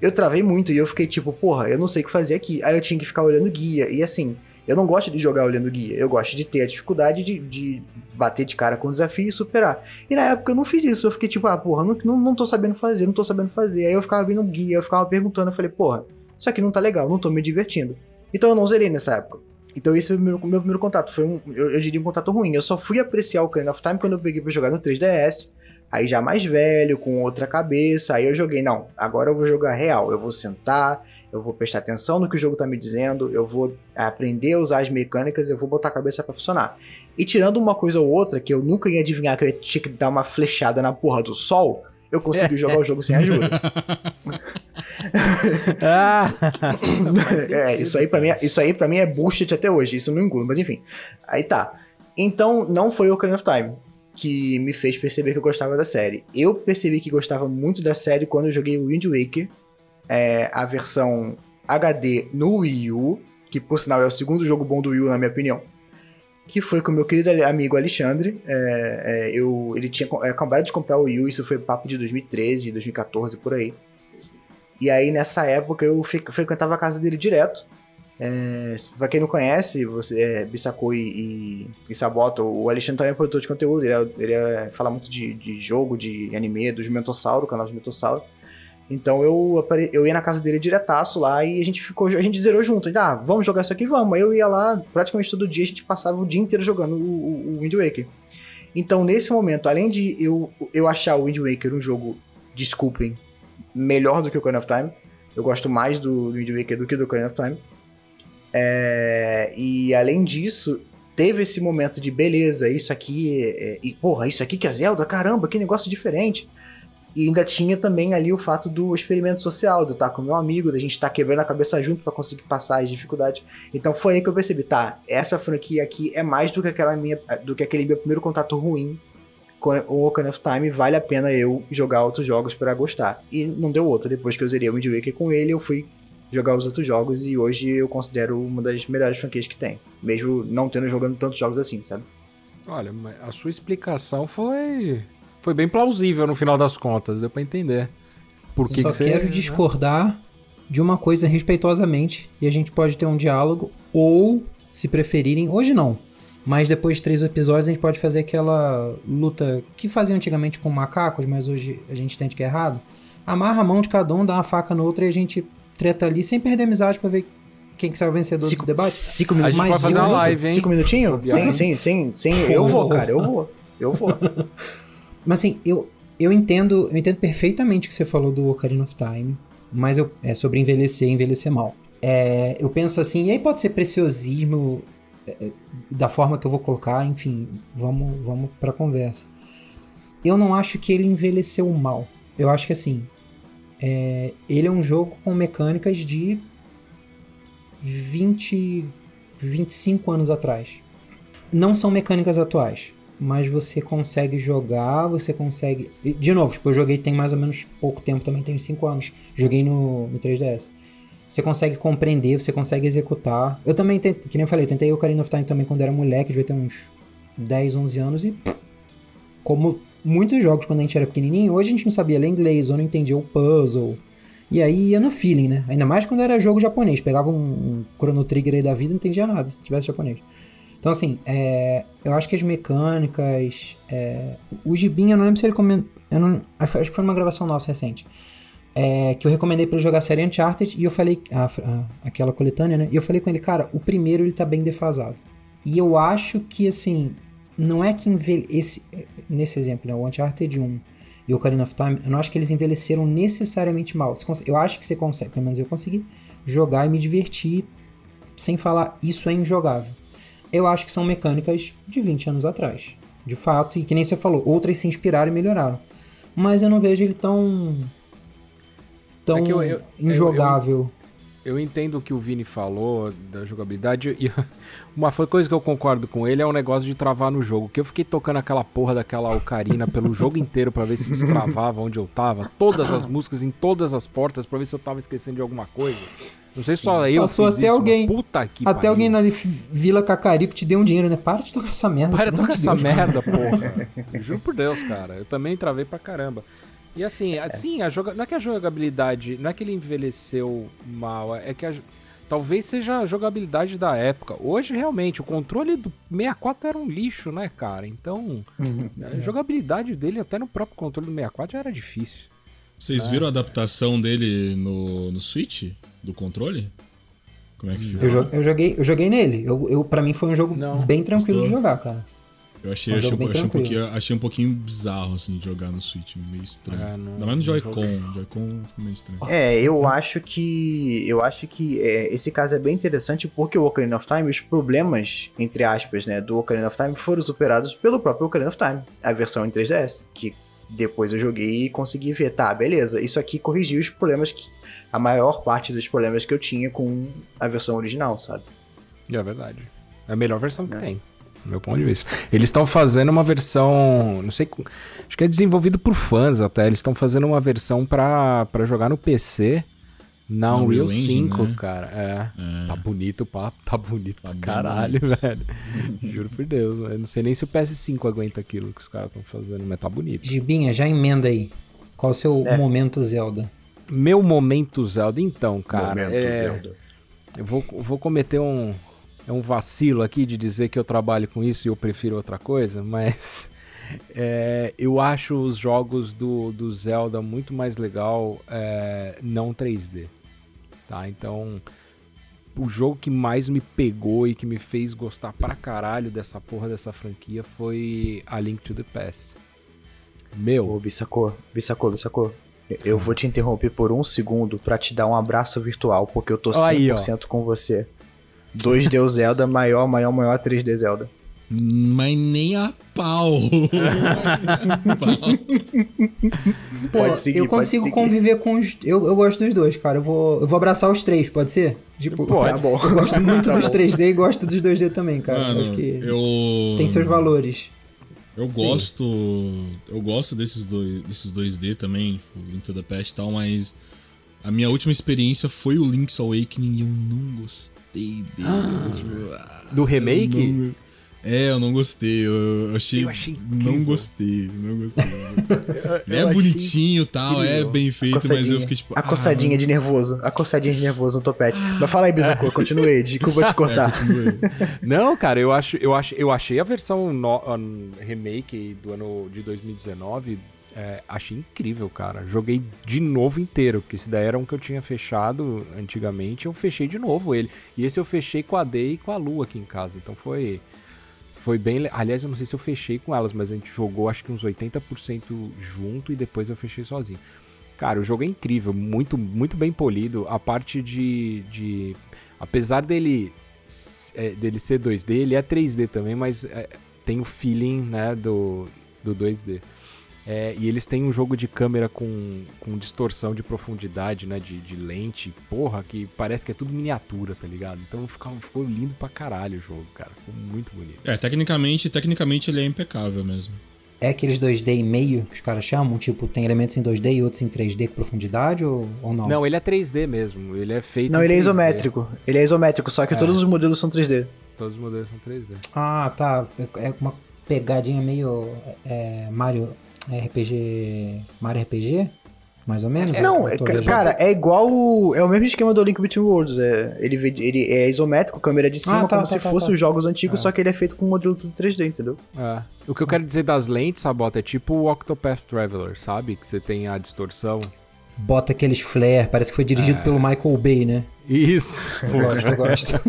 eu travei muito e eu fiquei tipo, porra, eu não sei o que fazer aqui. Aí eu tinha que ficar olhando guia. E assim, eu não gosto de jogar olhando guia, eu gosto de ter a dificuldade de, de bater de cara com o desafio e superar. E na época eu não fiz isso, eu fiquei tipo, ah, porra, não, não, não tô sabendo fazer, não tô sabendo fazer. Aí eu ficava vendo guia, eu ficava perguntando, eu falei, porra, isso aqui não tá legal, não tô me divertindo. Então eu não zerei nessa época. Então esse foi o meu, meu primeiro contato, foi um, eu, eu, diria um contato ruim. Eu só fui apreciar o Kind of Time quando eu peguei pra jogar no 3DS, aí já mais velho, com outra cabeça, aí eu joguei, não, agora eu vou jogar real, eu vou sentar, eu vou prestar atenção no que o jogo está me dizendo, eu vou aprender a usar as mecânicas, eu vou botar a cabeça para funcionar. E tirando uma coisa ou outra, que eu nunca ia adivinhar que eu tinha que dar uma flechada na porra do sol, eu consegui [laughs] jogar o jogo sem ajuda. [laughs] ah, [laughs] é, isso aí para mim, isso aí para mim é bullshit até hoje, isso eu não engulo, mas enfim. Aí tá. Então, não foi o Ocarina of Time que me fez perceber que eu gostava da série. Eu percebi que gostava muito da série quando eu joguei o Wind Waker é, a versão HD no Wii U, que por sinal é o segundo jogo bom do Wii U, na minha opinião. Que foi com o meu querido amigo Alexandre. É, é, eu, ele tinha é, acabado de comprar o Wii U, isso foi papo de 2013, 2014, por aí. E aí nessa época eu frequentava a casa dele direto. É, pra quem não conhece, você é, Bissacou e, e, e, Sabota, o Alexandre também é produtor de conteúdo, ele, é, ele é, fala muito de, de, jogo, de anime, do Jumentossauro, canal Jumentossauro. Então eu, eu ia na casa dele diretaço lá e a gente ficou, a gente zerou junto. Ah, vamos jogar isso aqui, vamos. Aí eu ia lá praticamente todo dia, a gente passava o dia inteiro jogando o, o, o Wind Waker. Então nesse momento, além de eu, eu achar o Wind Waker um jogo, desculpem, melhor do que o Ocarina of Time, eu gosto mais do, do Wind Waker do que do Ocarina of Time. É, e além disso, teve esse momento de beleza, isso aqui, é, e, porra, isso aqui que é Zelda, caramba, que negócio diferente. E ainda tinha também ali o fato do experimento social, do estar com meu amigo, da gente estar quebrando a cabeça junto para conseguir passar as dificuldades. Então foi aí que eu percebi, tá, essa franquia aqui é mais do que aquela minha, do que aquele meu primeiro contato ruim o Ocarina of Time, vale a pena eu jogar outros jogos para gostar. E não deu outra, depois que eu zerei o Wind Waker com ele, eu fui jogar os outros jogos e hoje eu considero uma das melhores franquias que tem. Mesmo não tendo jogando tantos jogos assim, sabe? Olha, a sua explicação foi foi bem plausível no final das contas, deu pra entender. Por que Só que quero você, discordar né? de uma coisa respeitosamente e a gente pode ter um diálogo ou, se preferirem, hoje não, mas depois de três episódios a gente pode fazer aquela luta que fazia antigamente com macacos, mas hoje a gente entende que é errado. Amarra a mão de cada um, dá uma faca no outro e a gente treta ali sem perder amizade pra ver quem que sai o vencedor cinco, do debate. Cinco minutos. A gente vai fazer uma live, hein? Cinco minutinhos? Sim, sim, sim, sim. [laughs] Eu vou, cara, eu vou. Eu vou. [laughs] Mas assim, eu, eu entendo, eu entendo perfeitamente o que você falou do Ocarina of Time, mas eu, é sobre envelhecer e envelhecer mal. É, eu penso assim, e aí pode ser preciosismo da forma que eu vou colocar, enfim, vamos, vamos pra conversa. Eu não acho que ele envelheceu mal. Eu acho que assim, é, ele é um jogo com mecânicas de 20, 25 anos atrás. Não são mecânicas atuais, mas você consegue jogar, você consegue. De novo, tipo, eu joguei tem mais ou menos pouco tempo também, tenho 5 anos. Joguei no, no 3DS. Você consegue compreender, você consegue executar. Eu também, que nem eu falei, tentei Ocarina of Time também quando era moleque, devia ter uns 10, 11 anos e. Como muitos jogos quando a gente era pequenininho, hoje a gente não sabia ler inglês ou não entendia o puzzle. E aí ia no feeling, né? Ainda mais quando era jogo japonês. Pegava um, Chrono Trigger aí da vida e não entendia nada se tivesse japonês. Então, assim, é, eu acho que as mecânicas. É, o Gibin, eu não lembro se ele comentou. Acho que foi numa gravação nossa recente. É, que eu recomendei para ele jogar a série Uncharted e eu falei. A, a, aquela coletânea, né? E eu falei com ele, cara, o primeiro ele tá bem defasado. E eu acho que, assim, não é que envelhece. Nesse exemplo, né, o Uncharted 1 e o Ocarina of Time, eu não acho que eles envelheceram necessariamente mal. Eu acho que você consegue, pelo menos eu consegui, jogar e me divertir sem falar isso é injogável. Eu acho que são mecânicas de 20 anos atrás, de fato, e que nem você falou, outras se inspiraram e melhoraram. Mas eu não vejo ele tão. Tão é eu, eu, injogável. Eu, eu entendo o que o Vini falou da jogabilidade [laughs] e uma coisa que eu concordo com ele é o negócio de travar no jogo. Que eu fiquei tocando aquela porra daquela ocarina pelo jogo [laughs] inteiro para ver se destravava onde eu tava. Todas as músicas em todas as portas para ver se eu tava esquecendo de alguma coisa. Não sei só eu Passou até isso, alguém. Puta que Até pariu. alguém na Vila Cacarico te deu um dinheiro, né? Para de tocar essa merda. Para de tocar essa Deus, merda, porra. [laughs] Juro por Deus, cara. Eu também travei pra caramba. E assim, assim a joga... não é que a jogabilidade, não é que ele envelheceu mal, é que a... talvez seja a jogabilidade da época. Hoje, realmente, o controle do 64 era um lixo, né, cara? Então, uhum. a jogabilidade dele, até no próprio controle do 64, já era difícil. Vocês né? viram a adaptação dele no, no Switch? Do controle? Como é que ficou? Eu, eu, joguei, eu joguei nele. Eu, eu, pra mim foi um jogo não. bem tranquilo Estou... de jogar, cara. Eu achei, achei, um, achei, um pouquinho, achei um pouquinho bizarro, assim, de jogar no Switch, meio estranho. É, não, Ainda mais no Joy-Con. Joy-Con meio estranho. É, eu acho que. Eu acho que é, esse caso é bem interessante porque o Ocarina of Time, os problemas, entre aspas, né, do Ocarina of Time foram superados pelo próprio Ocarina of Time, a versão em 3DS. Que depois eu joguei e consegui ver, tá, beleza, isso aqui corrigiu os problemas que. A maior parte dos problemas que eu tinha com a versão original, sabe? É verdade. É a melhor versão que é. tem meu ponto de vista. Eles estão fazendo uma versão, não sei, acho que é desenvolvido por fãs até. Eles estão fazendo uma versão para jogar no PC na no Unreal 5, né? cara. É, é, Tá bonito o papo, tá bonito tá pra caralho, bonito. velho. Juro por Deus, eu não sei nem se o PS5 aguenta aquilo que os caras estão fazendo, mas tá bonito. Gibinha, já emenda aí. Qual o seu é. momento Zelda? Meu momento Zelda, então, cara. Momento é... Zelda. Eu vou, vou cometer um, é um vacilo aqui de dizer que eu trabalho com isso e eu prefiro outra coisa, mas [laughs] é, eu acho os jogos do, do Zelda muito mais legal é, não 3D. Tá? Então, o jogo que mais me pegou e que me fez gostar pra caralho dessa porra dessa franquia foi A Link to the Past. Meu. Ô, Bissacô, Bissacô, Bissacô. Eu vou te interromper por um segundo para te dar um abraço virtual, porque eu tô 100% Aí, com você. 2D Zelda, maior, maior, maior 3D Zelda. Mas nem a pau. [laughs] Pô, pode seguir, eu consigo conviver com os. Eu, eu gosto dos dois, cara. Eu vou, eu vou abraçar os três, pode ser? Tipo, pode. Tá bom. Eu gosto muito tá dos bom. 3D e gosto dos 2D também, cara. Mano, acho que eu... tem seus valores. Eu Sim. gosto. Eu gosto desses dois, desses 2D também, o Into the Past e tal, mas a minha última experiência foi o Link's Awakening e eu não gostei dele. Ah, do remake? É, eu não gostei. Eu achei. Eu achei não gostei, não gostei. Não gostei. [laughs] é bonitinho e tal, é bem feito, mas eu fiquei tipo. A coçadinha ah, de nervoso. A coçadinha de nervoso no topete. Ah. Mas fala aí, Bizaco, [laughs] continuei. Desculpa te cortar. É, [laughs] não, cara, eu acho, eu acho, eu achei a versão no, remake do ano de 2019 é, achei incrível, cara. Joguei de novo inteiro, porque esse daí era um que eu tinha fechado antigamente, eu fechei de novo ele. E esse eu fechei com a D e com a Lu aqui em casa. Então foi foi bem. Aliás, eu não sei se eu fechei com elas, mas a gente jogou acho que uns 80% junto e depois eu fechei sozinho. Cara, o jogo é incrível, muito, muito bem polido. A parte de. de apesar dele, é, dele ser 2D, ele é 3D também, mas é, tem o feeling né, do, do 2D. É, e eles têm um jogo de câmera com, com distorção de profundidade, né? De, de, lente, porra, que parece que é tudo miniatura, tá ligado? Então ficou, ficou lindo pra caralho o jogo, cara. Ficou muito bonito. É, tecnicamente, tecnicamente ele é impecável mesmo. É aqueles 2D e meio que os caras chamam? Tipo, tem elementos em 2D e outros em 3D com profundidade ou, ou não? Não, ele é 3D mesmo. Ele é feito. Não, ele é isométrico. Ele é isométrico, só que é. todos os modelos são 3D. Todos os modelos são 3D. Ah, tá. É uma pegadinha meio é, Mario RPG. Mario RPG? Mais ou menos? Não, é, cara, é igual. É o mesmo esquema do Link Between Worlds. É, ele, ele é isométrico, câmera de cima, ah, tá, como tá, se tá, fosse tá. os jogos antigos, é. só que ele é feito com um modelo tudo 3D, entendeu? É. O que eu quero dizer das lentes, Sabota, é tipo o Octopath Traveler, sabe? Que você tem a distorção. Bota aqueles flare, parece que foi dirigido é. pelo Michael Bay, né? Isso. [laughs] Eu gosto, [laughs] eu gosto.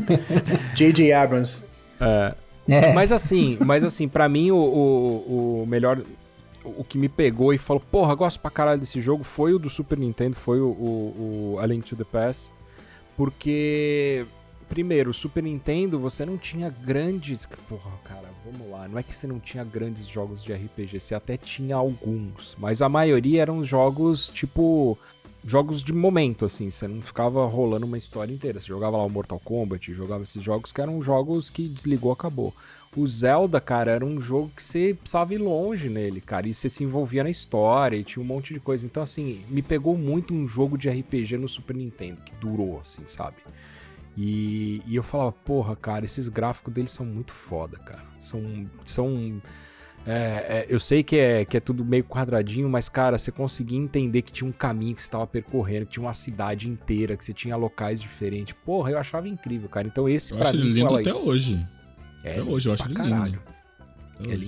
J.J. Abrams. É. É. Mas assim, mas assim, para mim o, o, o, melhor o que me pegou e falou, porra, gosto pra caralho desse jogo foi o do Super Nintendo, foi o, o, o A Link to the Past. Porque, primeiro, o Super Nintendo você não tinha grandes. Porra, cara, vamos lá. Não é que você não tinha grandes jogos de RPG, você até tinha alguns. Mas a maioria eram jogos tipo. Jogos de momento, assim, você não ficava rolando uma história inteira. Você jogava lá o Mortal Kombat, jogava esses jogos que eram jogos que desligou, acabou. O Zelda, cara, era um jogo que você precisava ir longe nele, cara. E você se envolvia na história e tinha um monte de coisa. Então, assim, me pegou muito um jogo de RPG no Super Nintendo, que durou, assim, sabe? E, e eu falava, porra, cara, esses gráficos deles são muito foda, cara. São. são é, é, eu sei que é, que é tudo meio quadradinho, mas, cara, você conseguia entender que tinha um caminho que você estava percorrendo, que tinha uma cidade inteira, que você tinha locais diferentes. Porra, eu achava incrível, cara. Então esse, eu acho mim, lindo até hoje. É, Até hoje eu acho ele lindo.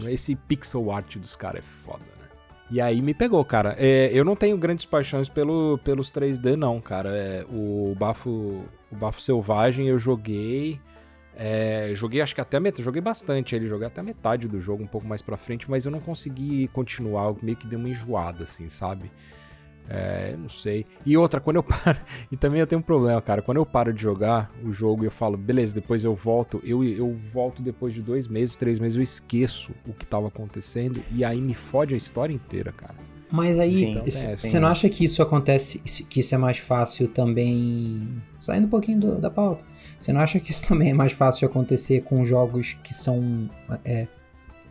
É Esse pixel art dos caras é foda, né? E aí me pegou, cara. É, eu não tenho grandes paixões pelo, pelos 3D, não, cara. É, o Bafo o Bafo Selvagem eu joguei. É, joguei acho que até metade, joguei bastante ele, joguei até metade do jogo, um pouco mais pra frente, mas eu não consegui continuar, meio que deu uma enjoada, assim, sabe? É, não sei. E outra, quando eu [laughs] paro. E também eu tenho um problema, cara. Quando eu paro de jogar o jogo e eu falo, beleza, depois eu volto. Eu, eu volto depois de dois meses, três meses, eu esqueço o que tava acontecendo. E aí me fode a história inteira, cara. Mas aí, é, você não acha que isso acontece, que isso é mais fácil também. Saindo um pouquinho do, da pauta. Você não acha que isso [laughs] também é mais fácil de acontecer com jogos que são é,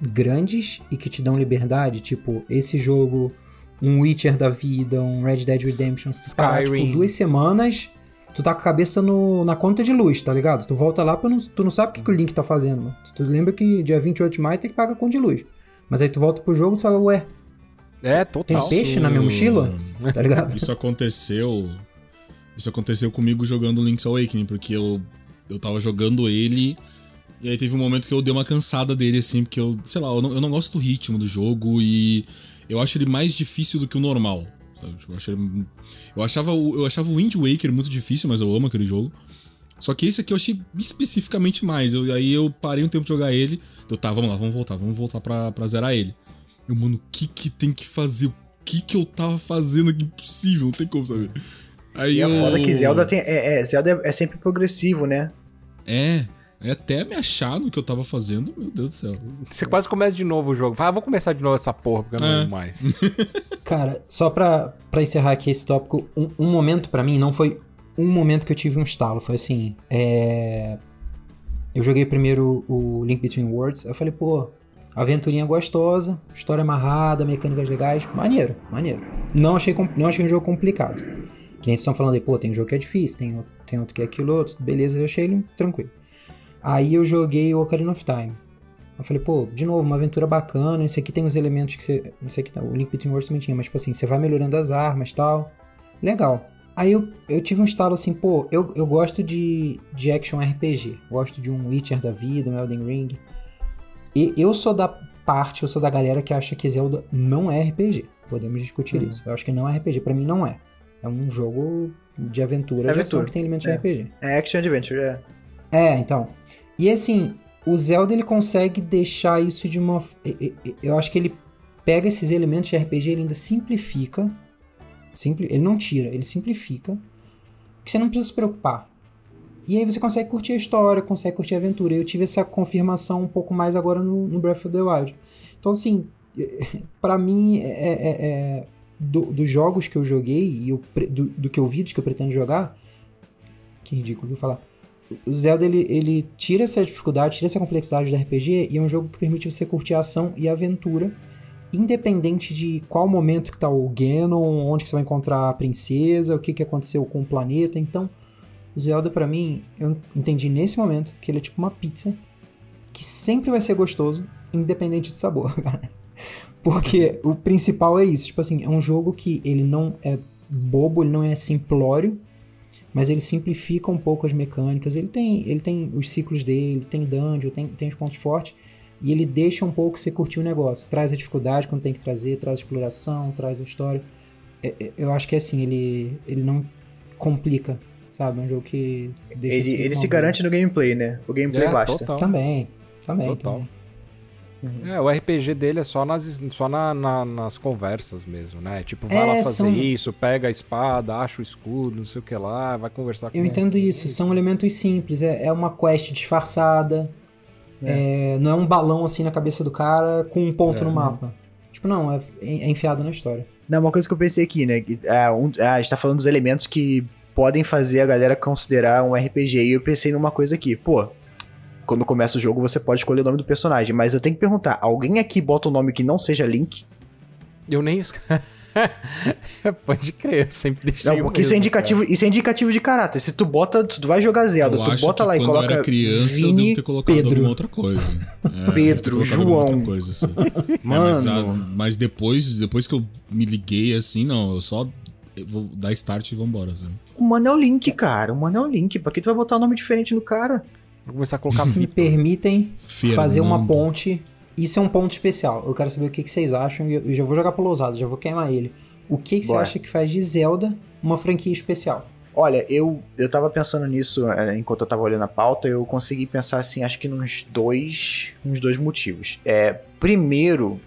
grandes e que te dão liberdade? Tipo, esse jogo um Witcher da vida, um Red Dead Redemption, se tu parar, tipo, duas semanas, tu tá com a cabeça no, na conta de luz, tá ligado? Tu volta lá, não, tu não sabe o que, que o Link tá fazendo, mano. Tu lembra que dia 28 de maio tem que pagar a conta de luz. Mas aí tu volta pro jogo e tu fala, ué... É, total. Tem peixe isso... na minha mochila? [laughs] Tá ligado? Isso aconteceu... Isso aconteceu comigo jogando Link's Awakening, porque eu, eu tava jogando ele... E aí teve um momento que eu dei uma cansada dele, assim, porque eu, sei lá, eu não, eu não gosto do ritmo do jogo e eu acho ele mais difícil do que o normal. Eu, acho ele, eu, achava o, eu achava o Wind Waker muito difícil, mas eu amo aquele jogo. Só que esse aqui eu achei especificamente mais. Eu, aí eu parei um tempo de jogar ele. Eu, tá, vamos lá, vamos voltar, vamos voltar pra, pra zerar ele. Eu, mano, o que que tem que fazer? O que que eu tava fazendo aqui? Impossível, não tem como saber. Aí e eu... a foda que Zelda, tem, é, é, Zelda é, é sempre progressivo, né? É, é até me achar no que eu tava fazendo, meu Deus do céu. Você quase começa de novo o jogo. Fala, ah, vou começar de novo essa porra, porque eu não é. lembro mais. [laughs] Cara, só pra, pra encerrar aqui esse tópico, um, um momento para mim não foi um momento que eu tive um estalo. Foi assim, é... Eu joguei primeiro o Link Between Worlds, eu falei, pô, aventurinha gostosa, história amarrada, mecânicas legais, maneiro, maneiro. Não achei, não achei um jogo complicado. Que nem vocês estão falando aí, pô, tem um jogo que é difícil, tem, tem outro que é aquilo outro, beleza, eu achei ele tranquilo. Aí eu joguei o Ocarina of Time. Eu falei, pô, de novo, uma aventura bacana. Esse aqui tem os elementos que você. Não sei que o Link Between Worlds também tinha, mas tipo assim, você vai melhorando as armas e tal. Legal. Aí eu, eu tive um estalo assim, pô, eu, eu gosto de, de action RPG. Gosto de um Witcher da vida, um Elden Ring. E eu sou da parte, eu sou da galera que acha que Zelda não é RPG. Podemos discutir uhum. isso. Eu acho que não é RPG. para mim não é. É um jogo de aventura, é de ação que tem elementos é. de RPG. É action adventure, é. É, então. E assim, o Zelda ele consegue deixar isso de uma. Eu acho que ele pega esses elementos de RPG e ainda simplifica. Simpli... Ele não tira, ele simplifica. Que você não precisa se preocupar. E aí você consegue curtir a história, consegue curtir a aventura. Eu tive essa confirmação um pouco mais agora no, no Breath of the Wild. Então, assim, [laughs] para mim, é, é, é, é do, dos jogos que eu joguei e o, do, do que eu vi, dos que eu pretendo jogar. Que ridículo, viu falar o Zelda ele, ele tira essa dificuldade, tira essa complexidade do RPG e é um jogo que permite você curtir ação e aventura, independente de qual momento que tá o Ganon, onde que você vai encontrar a princesa, o que que aconteceu com o planeta. Então, o Zelda para mim, eu entendi nesse momento que ele é tipo uma pizza que sempre vai ser gostoso, independente de sabor, [laughs] cara. Porque o principal é isso, tipo assim, é um jogo que ele não é bobo, ele não é simplório, mas ele simplifica um pouco as mecânicas. Ele tem, ele tem os ciclos dele, tem dungeon, tem, tem os pontos fortes, e ele deixa um pouco você curtir o negócio. Traz a dificuldade quando tem que trazer, traz a exploração, traz a história. É, é, eu acho que é assim, ele, ele não complica, sabe? É um jogo que deixa Ele, ele se garante no gameplay, né? O gameplay é, basta. Total. Também, também, total. também. Uhum. É, o RPG dele é só nas, só na, na, nas conversas mesmo, né? Tipo, vai é, lá fazer são... isso, pega a espada, acha o escudo, não sei o que lá, vai conversar com Eu entendo isso, são elementos simples. É, é uma quest disfarçada. É. É, não é um balão assim na cabeça do cara com um ponto no é. mapa. Tipo, não, é, é, enfiado na história. Não, uma coisa que eu pensei aqui, né? É, um, a gente tá falando dos elementos que podem fazer a galera considerar um RPG. E eu pensei numa coisa aqui, pô, quando começa o jogo você pode escolher o nome do personagem, mas eu tenho que perguntar, alguém aqui bota um nome que não seja Link? Eu nem [laughs] Pode crer, eu sempre deixei. Não, porque isso é indicativo, isso é indicativo de caráter. Se tu bota, tu vai jogar Zelda, eu tu bota lá e coloca. Quando eu era criança, Vini, [laughs] eu devo ter colocado Pedro. alguma outra coisa. É, Pedro, João. Coisa, assim. Mano. É, mas, a, mas, depois, depois que eu me liguei assim, não, eu só vou dar start e vambora. Assim. O mano é o Link, cara. O mano é o Link. Pra que tu vai botar um nome diferente no cara? Vou começar a colocar. Se me permitem Fernando. fazer uma ponte. Isso é um ponto especial. Eu quero saber o que, que vocês acham e eu já vou jogar pro Lousado, já vou queimar ele. O que, que você acha que faz de Zelda uma franquia especial? Olha, eu, eu tava pensando nisso é, enquanto eu tava olhando a pauta, eu consegui pensar assim, acho que nos dois, uns dois motivos. É, primeiro,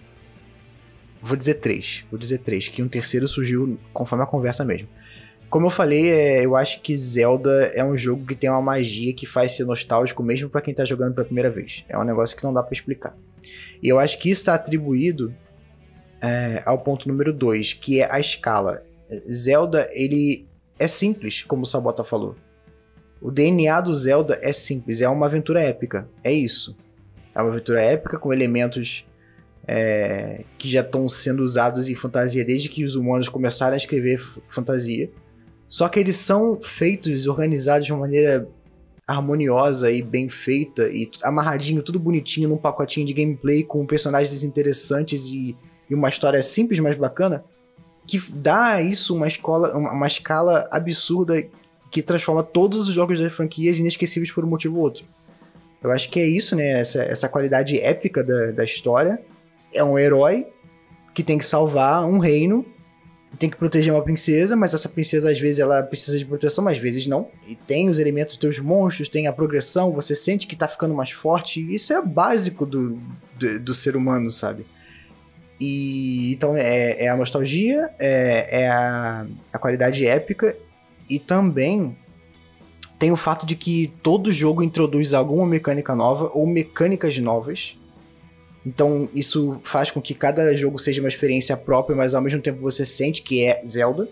vou dizer três, vou dizer três, que um terceiro surgiu conforme a conversa mesmo. Como eu falei, é, eu acho que Zelda é um jogo que tem uma magia que faz ser nostálgico mesmo para quem tá jogando pela primeira vez. É um negócio que não dá para explicar. E eu acho que isso está atribuído é, ao ponto número 2, que é a escala. Zelda, ele é simples, como o Sabota falou. O DNA do Zelda é simples, é uma aventura épica. É isso. É uma aventura épica com elementos é, que já estão sendo usados em fantasia desde que os humanos começaram a escrever fantasia. Só que eles são feitos, organizados de uma maneira harmoniosa e bem feita e amarradinho, tudo bonitinho num pacotinho de gameplay com personagens interessantes e, e uma história simples, mas bacana, que dá a isso uma escola, uma, uma escala absurda que transforma todos os jogos das franquias inesquecíveis por um motivo ou outro. Eu acho que é isso, né? Essa, essa qualidade épica da, da história. É um herói que tem que salvar um reino tem que proteger uma princesa, mas essa princesa às vezes ela precisa de proteção, mas às vezes não. E tem os elementos dos teus monstros, tem a progressão, você sente que tá ficando mais forte. Isso é básico do, do, do ser humano, sabe? E então é, é a nostalgia, é, é a, a qualidade épica e também tem o fato de que todo jogo introduz alguma mecânica nova ou mecânicas novas. Então isso faz com que cada jogo seja uma experiência própria, mas ao mesmo tempo você sente que é Zelda.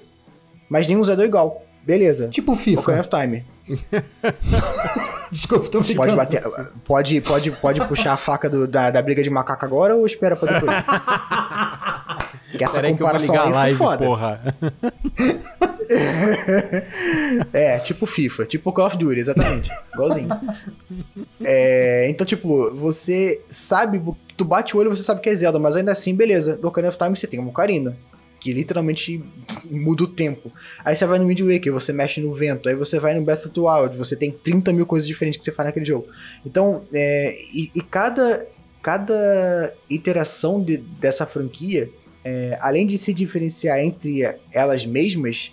Mas nenhum Zelda é igual. Beleza. Tipo FIFA. Ocarina of Time. [laughs] Desculpa, tô brincando. Pode, bater, pode, pode, pode puxar a faca do, da, da briga de macaco agora ou espera pra depois? [laughs] que essa Peraí comparação que eu vou ligar aí a live, foda. Porra. [laughs] é, tipo FIFA, tipo Call of Duty, exatamente. Igualzinho. É, então, tipo, você sabe, tu bate o olho você sabe que é Zelda, mas ainda assim, beleza. No Ocarina of Time você tem uma Ocarina, que literalmente muda o tempo. Aí você vai no Wind Waker, você mexe no vento. Aí você vai no Breath of the Wild, você tem 30 mil coisas diferentes que você faz naquele jogo. Então, é, e, e cada, cada iteração de, dessa franquia, é, além de se diferenciar entre elas mesmas,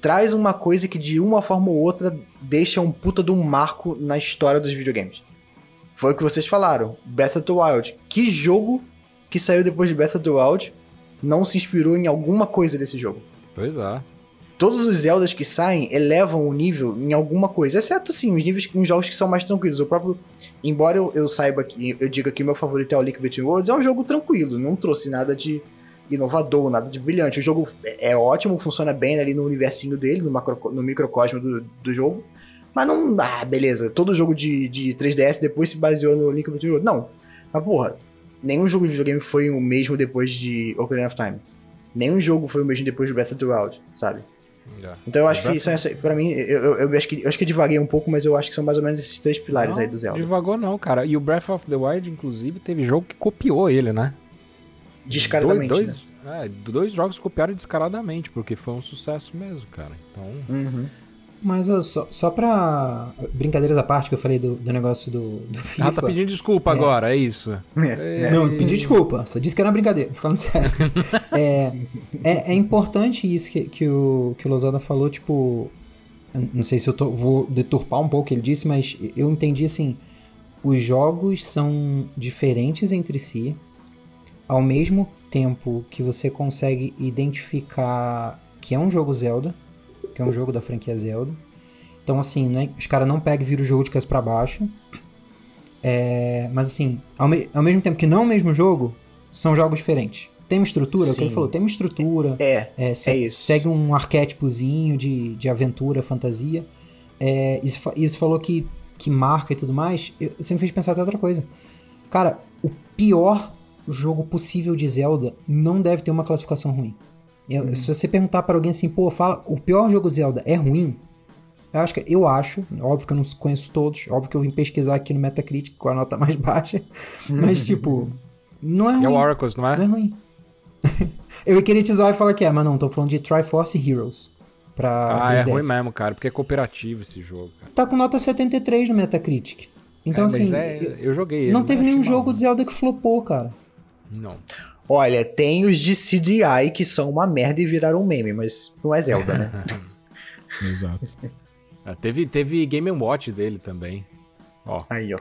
traz uma coisa que de uma forma ou outra deixa um puta de um marco na história dos videogames. Foi o que vocês falaram, Breath of the Wild. Que jogo que saiu depois de Breath of the Wild não se inspirou em alguma coisa desse jogo? Pois é. Todos os Zeldas que saem elevam o nível em alguma coisa, exceto sim, os níveis jogos que são mais tranquilos. O próprio, embora eu, eu saiba que eu diga que o meu favorito é o Link Between Worlds, é um jogo tranquilo, não trouxe nada de inovador, nada de brilhante. O jogo é ótimo, funciona bem ali no universinho dele, no, macro, no microcosmo do, do jogo. Mas não. Ah, beleza. Todo jogo de, de 3DS depois se baseou no Link Between Worlds. Não. Mas, porra, nenhum jogo de videogame foi o mesmo depois de Ocarina of Time. Nenhum jogo foi o mesmo depois de Breath of the Wild, sabe? Yeah. Então eu acho que são essa, pra mim, eu, eu, eu, acho que, eu acho que divaguei um pouco, mas eu acho que são mais ou menos esses três pilares não, aí do Zelda. Divagou não, cara. E o Breath of the Wild, inclusive, teve jogo que copiou ele, né? Descaradamente, dois, né? É, dois jogos copiaram descaradamente, porque foi um sucesso mesmo, cara. Então. Uhum. Mas ó, só, só pra. Brincadeiras à parte que eu falei do, do negócio do, do FIFA. Ah, tá pedindo desculpa é. agora, é isso. É. É. Não, pedi desculpa, só disse que era uma brincadeira, falando sério. [laughs] é, é, é, importante isso que, que, o, que o Lozada falou, tipo. Não sei se eu tô, vou deturpar um pouco o que ele disse, mas eu entendi assim. Os jogos são diferentes entre si, ao mesmo tempo que você consegue identificar que é um jogo Zelda, que é um jogo da franquia Zelda. Então, assim, né, os caras não pegam e viram o jogo de cabeça pra baixo. É, mas, assim, ao, me ao, mesmo tempo que não é o mesmo jogo, são jogos diferentes. Tem uma estrutura, Sim. o que ele falou, tem uma estrutura. É, é, se é isso. Segue um arquétipozinho de, de aventura, fantasia. É, isso, isso falou que, que marca e tudo mais. Eu, você me fez pensar até outra coisa. Cara, o pior jogo possível de Zelda não deve ter uma classificação ruim. Eu, uhum. Se você perguntar para alguém assim, pô, fala, o pior jogo Zelda é ruim? Eu acho que eu acho, óbvio que eu não conheço todos, óbvio que eu vim pesquisar aqui no Metacritic com a nota mais [laughs] baixa, mas tipo, não é ruim. É o Oracles, não é? Não é ruim. [laughs] eu queria te zoar e falar que é, mas não, tô falando de Triforce Heroes. Pra ah, 3DS. é ruim mesmo, cara, porque é cooperativo esse jogo. Cara. Tá com nota 73 no Metacritic. Então, é, assim. É, eu joguei ele. Não teve nenhum jogo de Zelda que flopou, cara. Não. Olha, tem os de CGI que são uma merda e viraram meme, mas não é Zelda, né? [laughs] Exato. Ah, teve, teve Game Watch dele também. Ó. Aí, ó.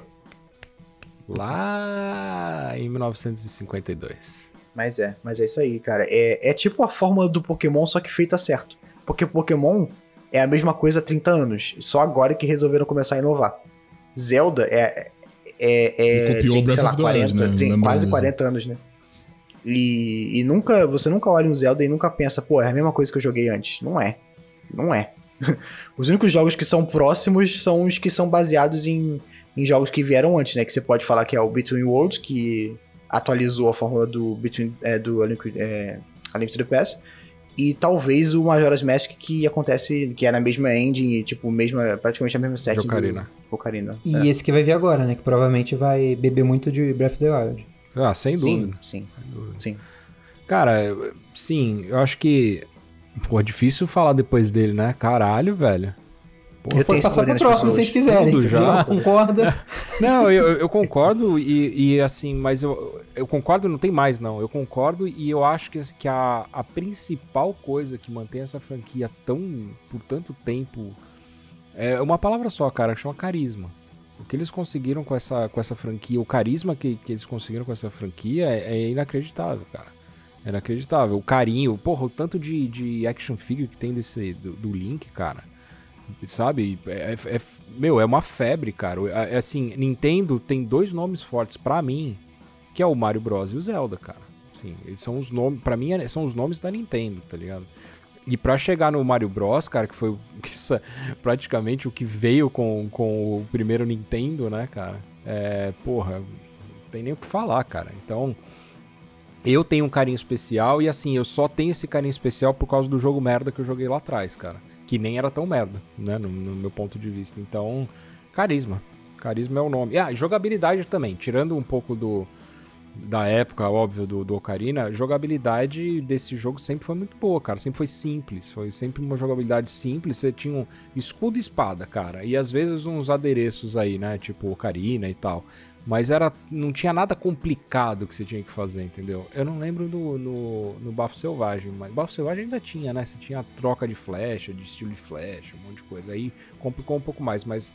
Lá em 1952. Mas é, mas é isso aí, cara. É, é tipo a fórmula do Pokémon, só que feita certo. Porque Pokémon é a mesma coisa há 30 anos. Só agora que resolveram começar a inovar. Zelda é, é, é copiou tem, Breath sei lá, 40, né? tem quase 40 anos, né? E, e nunca, você nunca olha um Zelda e nunca pensa, pô, é a mesma coisa que eu joguei antes. Não é. Não é. [laughs] os únicos jogos que são próximos são os que são baseados em, em jogos que vieram antes, né? Que você pode falar que é o Between Worlds, que atualizou a fórmula do Between, é, do A Link, é, A Link to the Past. E talvez o Majora's Mask que acontece, que é na mesma engine, tipo, mesma, praticamente a mesma set Ocarina. Ocarina. E é. esse que vai vir agora, né? Que provavelmente vai beber muito de Breath of the Wild. Ah, sem dúvida. Sim, sim. Sem dúvida. sim. Cara, sim, eu acho que. Pô, é difícil falar depois dele, né? Caralho, velho. Pô, eu pode passar pro próximo, se vocês quiserem. Tudo já. concorda. não, [laughs] eu, eu concordo e, e, assim, mas eu, eu concordo, não tem mais não. Eu concordo e eu acho que, que a, a principal coisa que mantém essa franquia tão por tanto tempo é uma palavra só, cara, que chama carisma. O que eles conseguiram com essa, com essa franquia, o carisma que, que eles conseguiram com essa franquia é, é inacreditável, cara. É inacreditável. O carinho, porra, o tanto de, de action figure que tem desse, do, do Link, cara. sabe? É, é, é meu, é uma febre, cara. É, é, assim, Nintendo tem dois nomes fortes para mim, que é o Mario Bros e o Zelda, cara. Sim, eles são os nomes, para mim são os nomes da Nintendo, tá ligado? E para chegar no Mario Bros, cara, que foi [laughs] praticamente o que veio com, com o primeiro Nintendo, né, cara? É, porra, não tem nem o que falar, cara. Então, eu tenho um carinho especial e assim, eu só tenho esse carinho especial por causa do jogo merda que eu joguei lá atrás, cara. Que nem era tão merda, né, no, no meu ponto de vista. Então, carisma. Carisma é o nome. Ah, jogabilidade também, tirando um pouco do da época, óbvio, do, do Ocarina, a jogabilidade desse jogo sempre foi muito boa, cara. Sempre foi simples. Foi sempre uma jogabilidade simples. Você tinha um escudo e espada, cara. E às vezes uns adereços aí, né? Tipo Ocarina e tal. Mas era, não tinha nada complicado que você tinha que fazer, entendeu? Eu não lembro no, no, no Bafo Selvagem, mas Bafo Selvagem ainda tinha, né? Você tinha troca de flecha, de estilo de flecha, um monte de coisa. Aí complicou um pouco mais, mas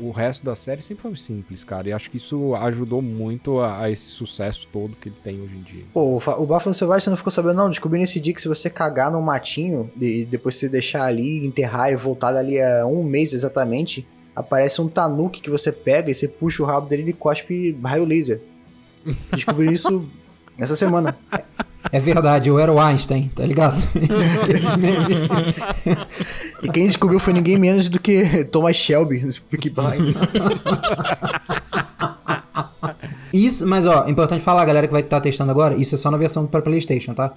o resto da série sempre foi simples, cara. E acho que isso ajudou muito a, a esse sucesso todo que ele tem hoje em dia. Pô, o Bafo Selvagem você não ficou sabendo, não? Descobri nesse dia que se você cagar no matinho e depois você deixar ali, enterrar e voltar dali a um mês exatamente, aparece um tanuki que você pega e você puxa o rabo dele e cospe raio laser. Descobri isso [laughs] essa semana. É verdade, eu era o Einstein, tá ligado? [laughs] e quem descobriu foi ninguém menos do que Thomas Shelby, no Peaky Isso, mas ó, importante falar, galera que vai estar tá testando agora, isso é só na versão para PlayStation, tá?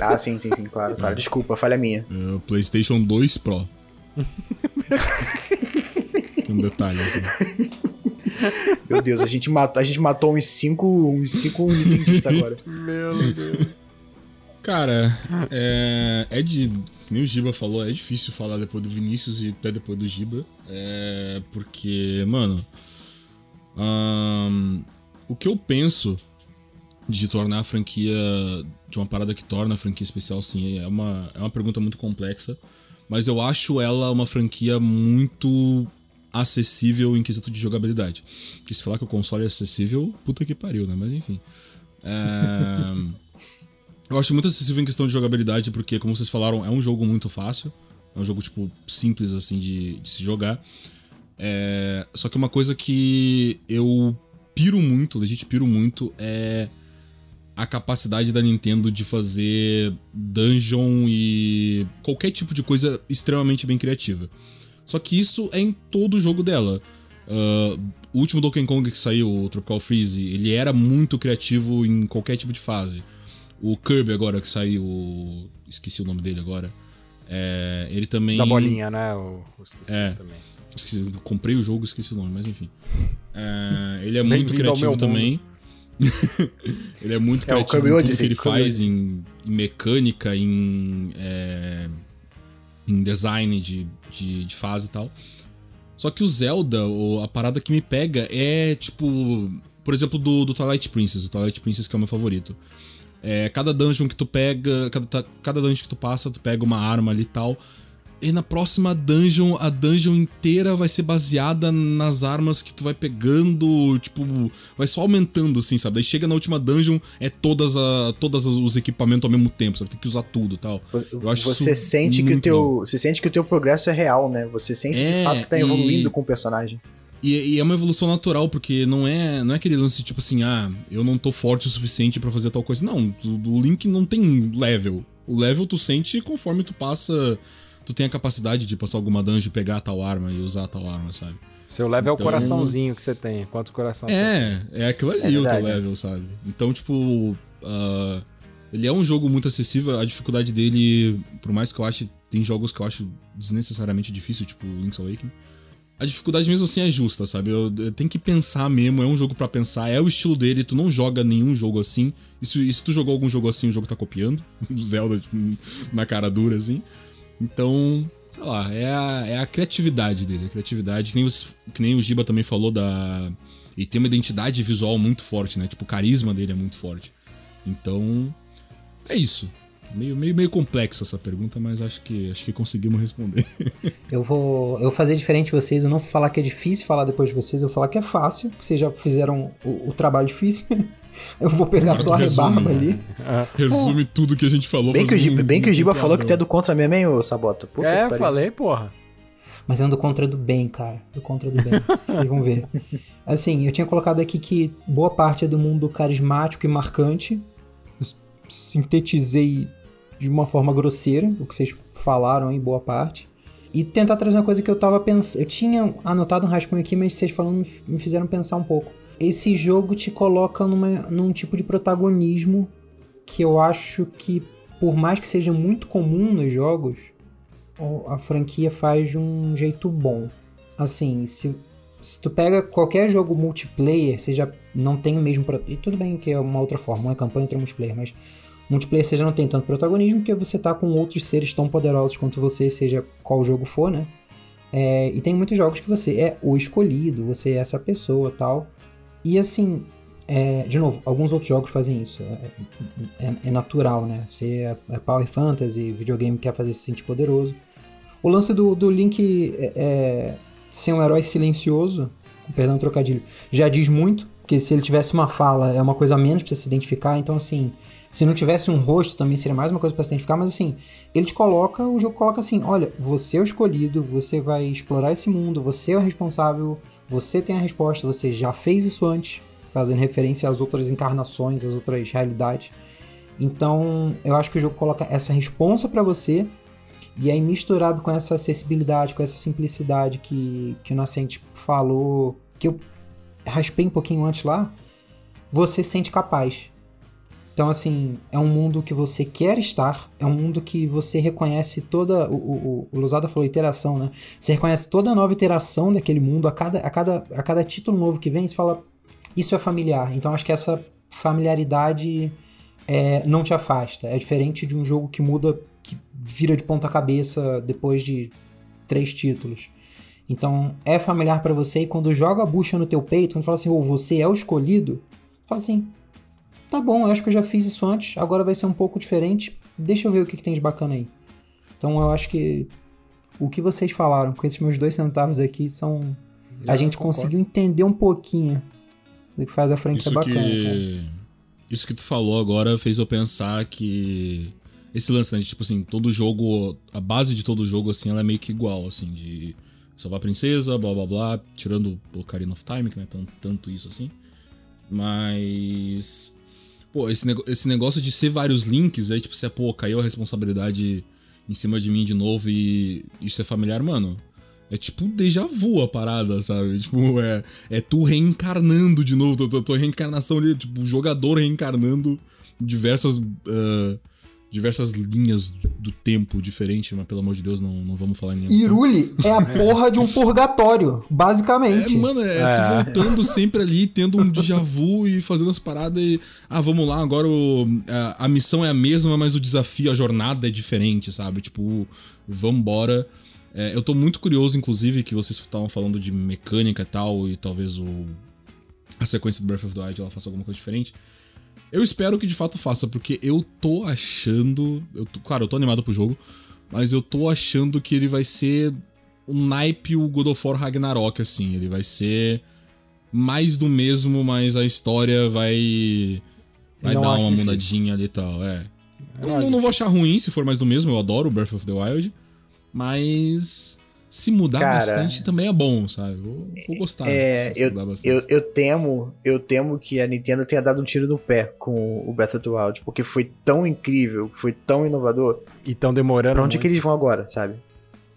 Ah, sim, sim, sim, claro, claro. Desculpa, falha minha. É, PlayStation 2 Pro. [laughs] Um detalhe assim. Meu Deus, a gente matou, a gente matou uns 5 uns cinco agora. [laughs] Meu Deus. Cara, é, é de. Nem o Giba falou, é difícil falar depois do Vinícius e até depois do Giba. É, porque, mano. Um, o que eu penso de tornar a franquia. De uma parada que torna a franquia especial, sim, é uma, é uma pergunta muito complexa. Mas eu acho ela uma franquia muito acessível em quesito de jogabilidade. Que se falar que o console é acessível, puta que pariu, né? Mas enfim. É... eu acho muito acessível em questão de jogabilidade, porque, como vocês falaram, é um jogo muito fácil. É um jogo, tipo, simples, assim, de, de se jogar. É... Só que uma coisa que eu piro muito, legit piro muito, é a capacidade da Nintendo de fazer dungeon e qualquer tipo de coisa extremamente bem criativa. Só que isso é em todo o jogo dela. Uh, o último Donkey Kong que saiu, o Tropical Freeze, ele era muito criativo em qualquer tipo de fase. O Kirby agora que saiu, esqueci o nome dele agora. É, ele também. Da bolinha, né? Eu esqueci é, também. Esqueci, comprei o jogo, esqueci o nome, mas enfim. É, ele é [laughs] muito criativo também. [laughs] ele é muito é, criativo em tudo que ele faz, em, em, mecânica, em, é, em design de de, de fase e tal. Só que o Zelda, a parada que me pega é tipo. Por exemplo, do, do Twilight Princess. O Twilight Princess que é o meu favorito. É, cada dungeon que tu pega. Cada, cada dungeon que tu passa, tu pega uma arma ali e tal. E na próxima dungeon, a dungeon inteira vai ser baseada nas armas que tu vai pegando, tipo, vai só aumentando, assim, sabe? Daí chega na última dungeon, é todas, a, todos os equipamentos ao mesmo tempo, sabe? Tem que usar tudo tal. Eu acho você sente que o teu bom. Você sente que o teu progresso é real, né? Você sente é, de fato que tá evoluindo e... com o personagem. E, e, é uma evolução natural, porque não é, não é aquele lance tipo assim, ah, eu não tô forte o suficiente para fazer tal coisa. Não, o Link não tem level. O level tu sente conforme tu passa tu tem a capacidade de passar alguma dungeon, pegar tal arma e usar tal arma, sabe? Seu level então, é o então, coraçãozinho que você tem. Quantos corações É, é aquilo ali é o teu level, sabe? Então, tipo. Uh, ele é um jogo muito acessível. A dificuldade dele, por mais que eu ache. Tem jogos que eu acho desnecessariamente difícil, tipo Link's Awakening. A dificuldade mesmo assim é justa, sabe? Eu, eu tenho que pensar mesmo, é um jogo para pensar, é o estilo dele, tu não joga nenhum jogo assim. E se, e se tu jogou algum jogo assim, o jogo tá copiando. [laughs] Zelda, tipo, na cara dura, assim. Então, sei lá, é a, é a criatividade dele, a criatividade, que nem, os, que nem o Giba também falou da. E tem uma identidade visual muito forte, né? Tipo, o carisma dele é muito forte. Então, é isso. Meio, meio, meio complexa essa pergunta, mas acho que, acho que conseguimos responder. [laughs] eu vou eu vou fazer diferente de vocês, eu não vou falar que é difícil falar depois de vocês, eu vou falar que é fácil, porque vocês já fizeram o, o trabalho difícil. [laughs] Eu vou pegar só a rebarba ali. É. Resume tudo que a gente falou. Bem que o Giba, bem que o Giba falou que tu é do contra mesmo, hein, ô Sabota? Puta é, falei, porra. Mas é um do contra do bem, cara. Do contra do bem. [laughs] Vocês vão ver. Assim, eu tinha colocado aqui que boa parte é do mundo carismático e marcante. Eu sintetizei de uma forma grosseira o que vocês falaram aí, boa parte. E tentar trazer uma coisa que eu tava pensando. Eu tinha anotado um rascunho aqui, mas vocês falando me fizeram pensar um pouco. Esse jogo te coloca numa, num tipo de protagonismo que eu acho que, por mais que seja muito comum nos jogos, a franquia faz de um jeito bom. Assim, se, se tu pega qualquer jogo multiplayer, seja não tem o mesmo. E tudo bem que é uma outra forma, uma campanha entre multiplayer, mas multiplayer seja não tem tanto protagonismo porque você tá com outros seres tão poderosos quanto você, seja qual jogo for, né? É, e tem muitos jogos que você é o escolhido, você é essa pessoa tal. E assim, é, de novo, alguns outros jogos fazem isso. É, é, é natural, né? Você é, é, Power Fantasy, videogame quer fazer se sentir poderoso. O lance do, do Link é, é, ser um herói silencioso, perdão, trocadilho, já diz muito, porque se ele tivesse uma fala é uma coisa a menos pra você se identificar, então assim, se não tivesse um rosto, também seria mais uma coisa para se identificar, mas assim, ele te coloca, o jogo coloca assim: olha, você é o escolhido, você vai explorar esse mundo, você é o responsável, você tem a resposta, você já fez isso antes, fazendo referência às outras encarnações, às outras realidades. Então, eu acho que o jogo coloca essa responsa para você, e aí misturado com essa acessibilidade, com essa simplicidade que, que o Nascente falou, que eu raspei um pouquinho antes lá, você sente capaz. Então, assim, é um mundo que você quer estar, é um mundo que você reconhece toda. O, o, o falou iteração, né? Você reconhece toda a nova iteração daquele mundo, a cada, a cada, a cada título novo que vem, você fala, isso é familiar. Então, acho que essa familiaridade é, não te afasta. É diferente de um jogo que muda, que vira de ponta cabeça depois de três títulos. Então, é familiar para você e quando joga a bucha no teu peito, quando fala assim, ou oh, você é o escolhido, fala assim, tá bom, eu acho que eu já fiz isso antes, agora vai ser um pouco diferente, deixa eu ver o que, que tem de bacana aí. Então eu acho que o que vocês falaram com esses meus dois centavos aqui são. Já a gente conseguiu entender um pouquinho do que faz a frente ser bacana. Que... Isso que tu falou agora fez eu pensar que. Esse lance, né? De, tipo assim, todo jogo. A base de todo jogo, assim, ela é meio que igual, assim, de salvar a princesa, blá blá blá, tirando o Ocarina of Time, que não é tanto, tanto isso assim. Mas Pô, esse, esse negócio de ser vários links, aí, tipo, você, pô, caiu a responsabilidade em cima de mim de novo e isso é familiar, mano. É tipo déjà vu a parada, sabe? Tipo, é, é tu reencarnando de novo, tua, tua reencarnação ali, tipo, o jogador reencarnando diversas uh, diversas linhas do tempo diferente, mas pelo amor de Deus, não, não vamos falar em nenhum. Iruli é a [laughs] porra de um purgatório, basicamente. É, mano, é, é. tu voltando sempre ali, tendo um déjà vu e fazendo as paradas e. Ah, vamos lá, agora o, a, a missão é a mesma, mas o desafio, a jornada é diferente, sabe? Tipo, vambora. É, eu tô muito curioso, inclusive, que vocês estavam falando de mecânica e tal, e talvez o. A sequência do Breath of the Wild ela faça alguma coisa diferente. Eu espero que de fato faça, porque eu tô achando. Eu tô, claro, eu tô animado pro jogo, mas eu tô achando que ele vai ser o naipe o God of War Ragnarok, assim. Ele vai ser mais do mesmo, mas a história vai. Vai não dar uma mudadinha ali e tal, é. Eu não, não vou achar ruim se for mais do mesmo, eu adoro Breath of the Wild. Mas se mudar Cara, bastante também é bom, sabe? Vou, vou gostar. É, eu, eu, eu, temo, eu temo que a Nintendo tenha dado um tiro no pé com o Breath of the Wild, porque foi tão incrível, foi tão inovador. E tão demorando. Pra onde muito. que eles vão agora, sabe?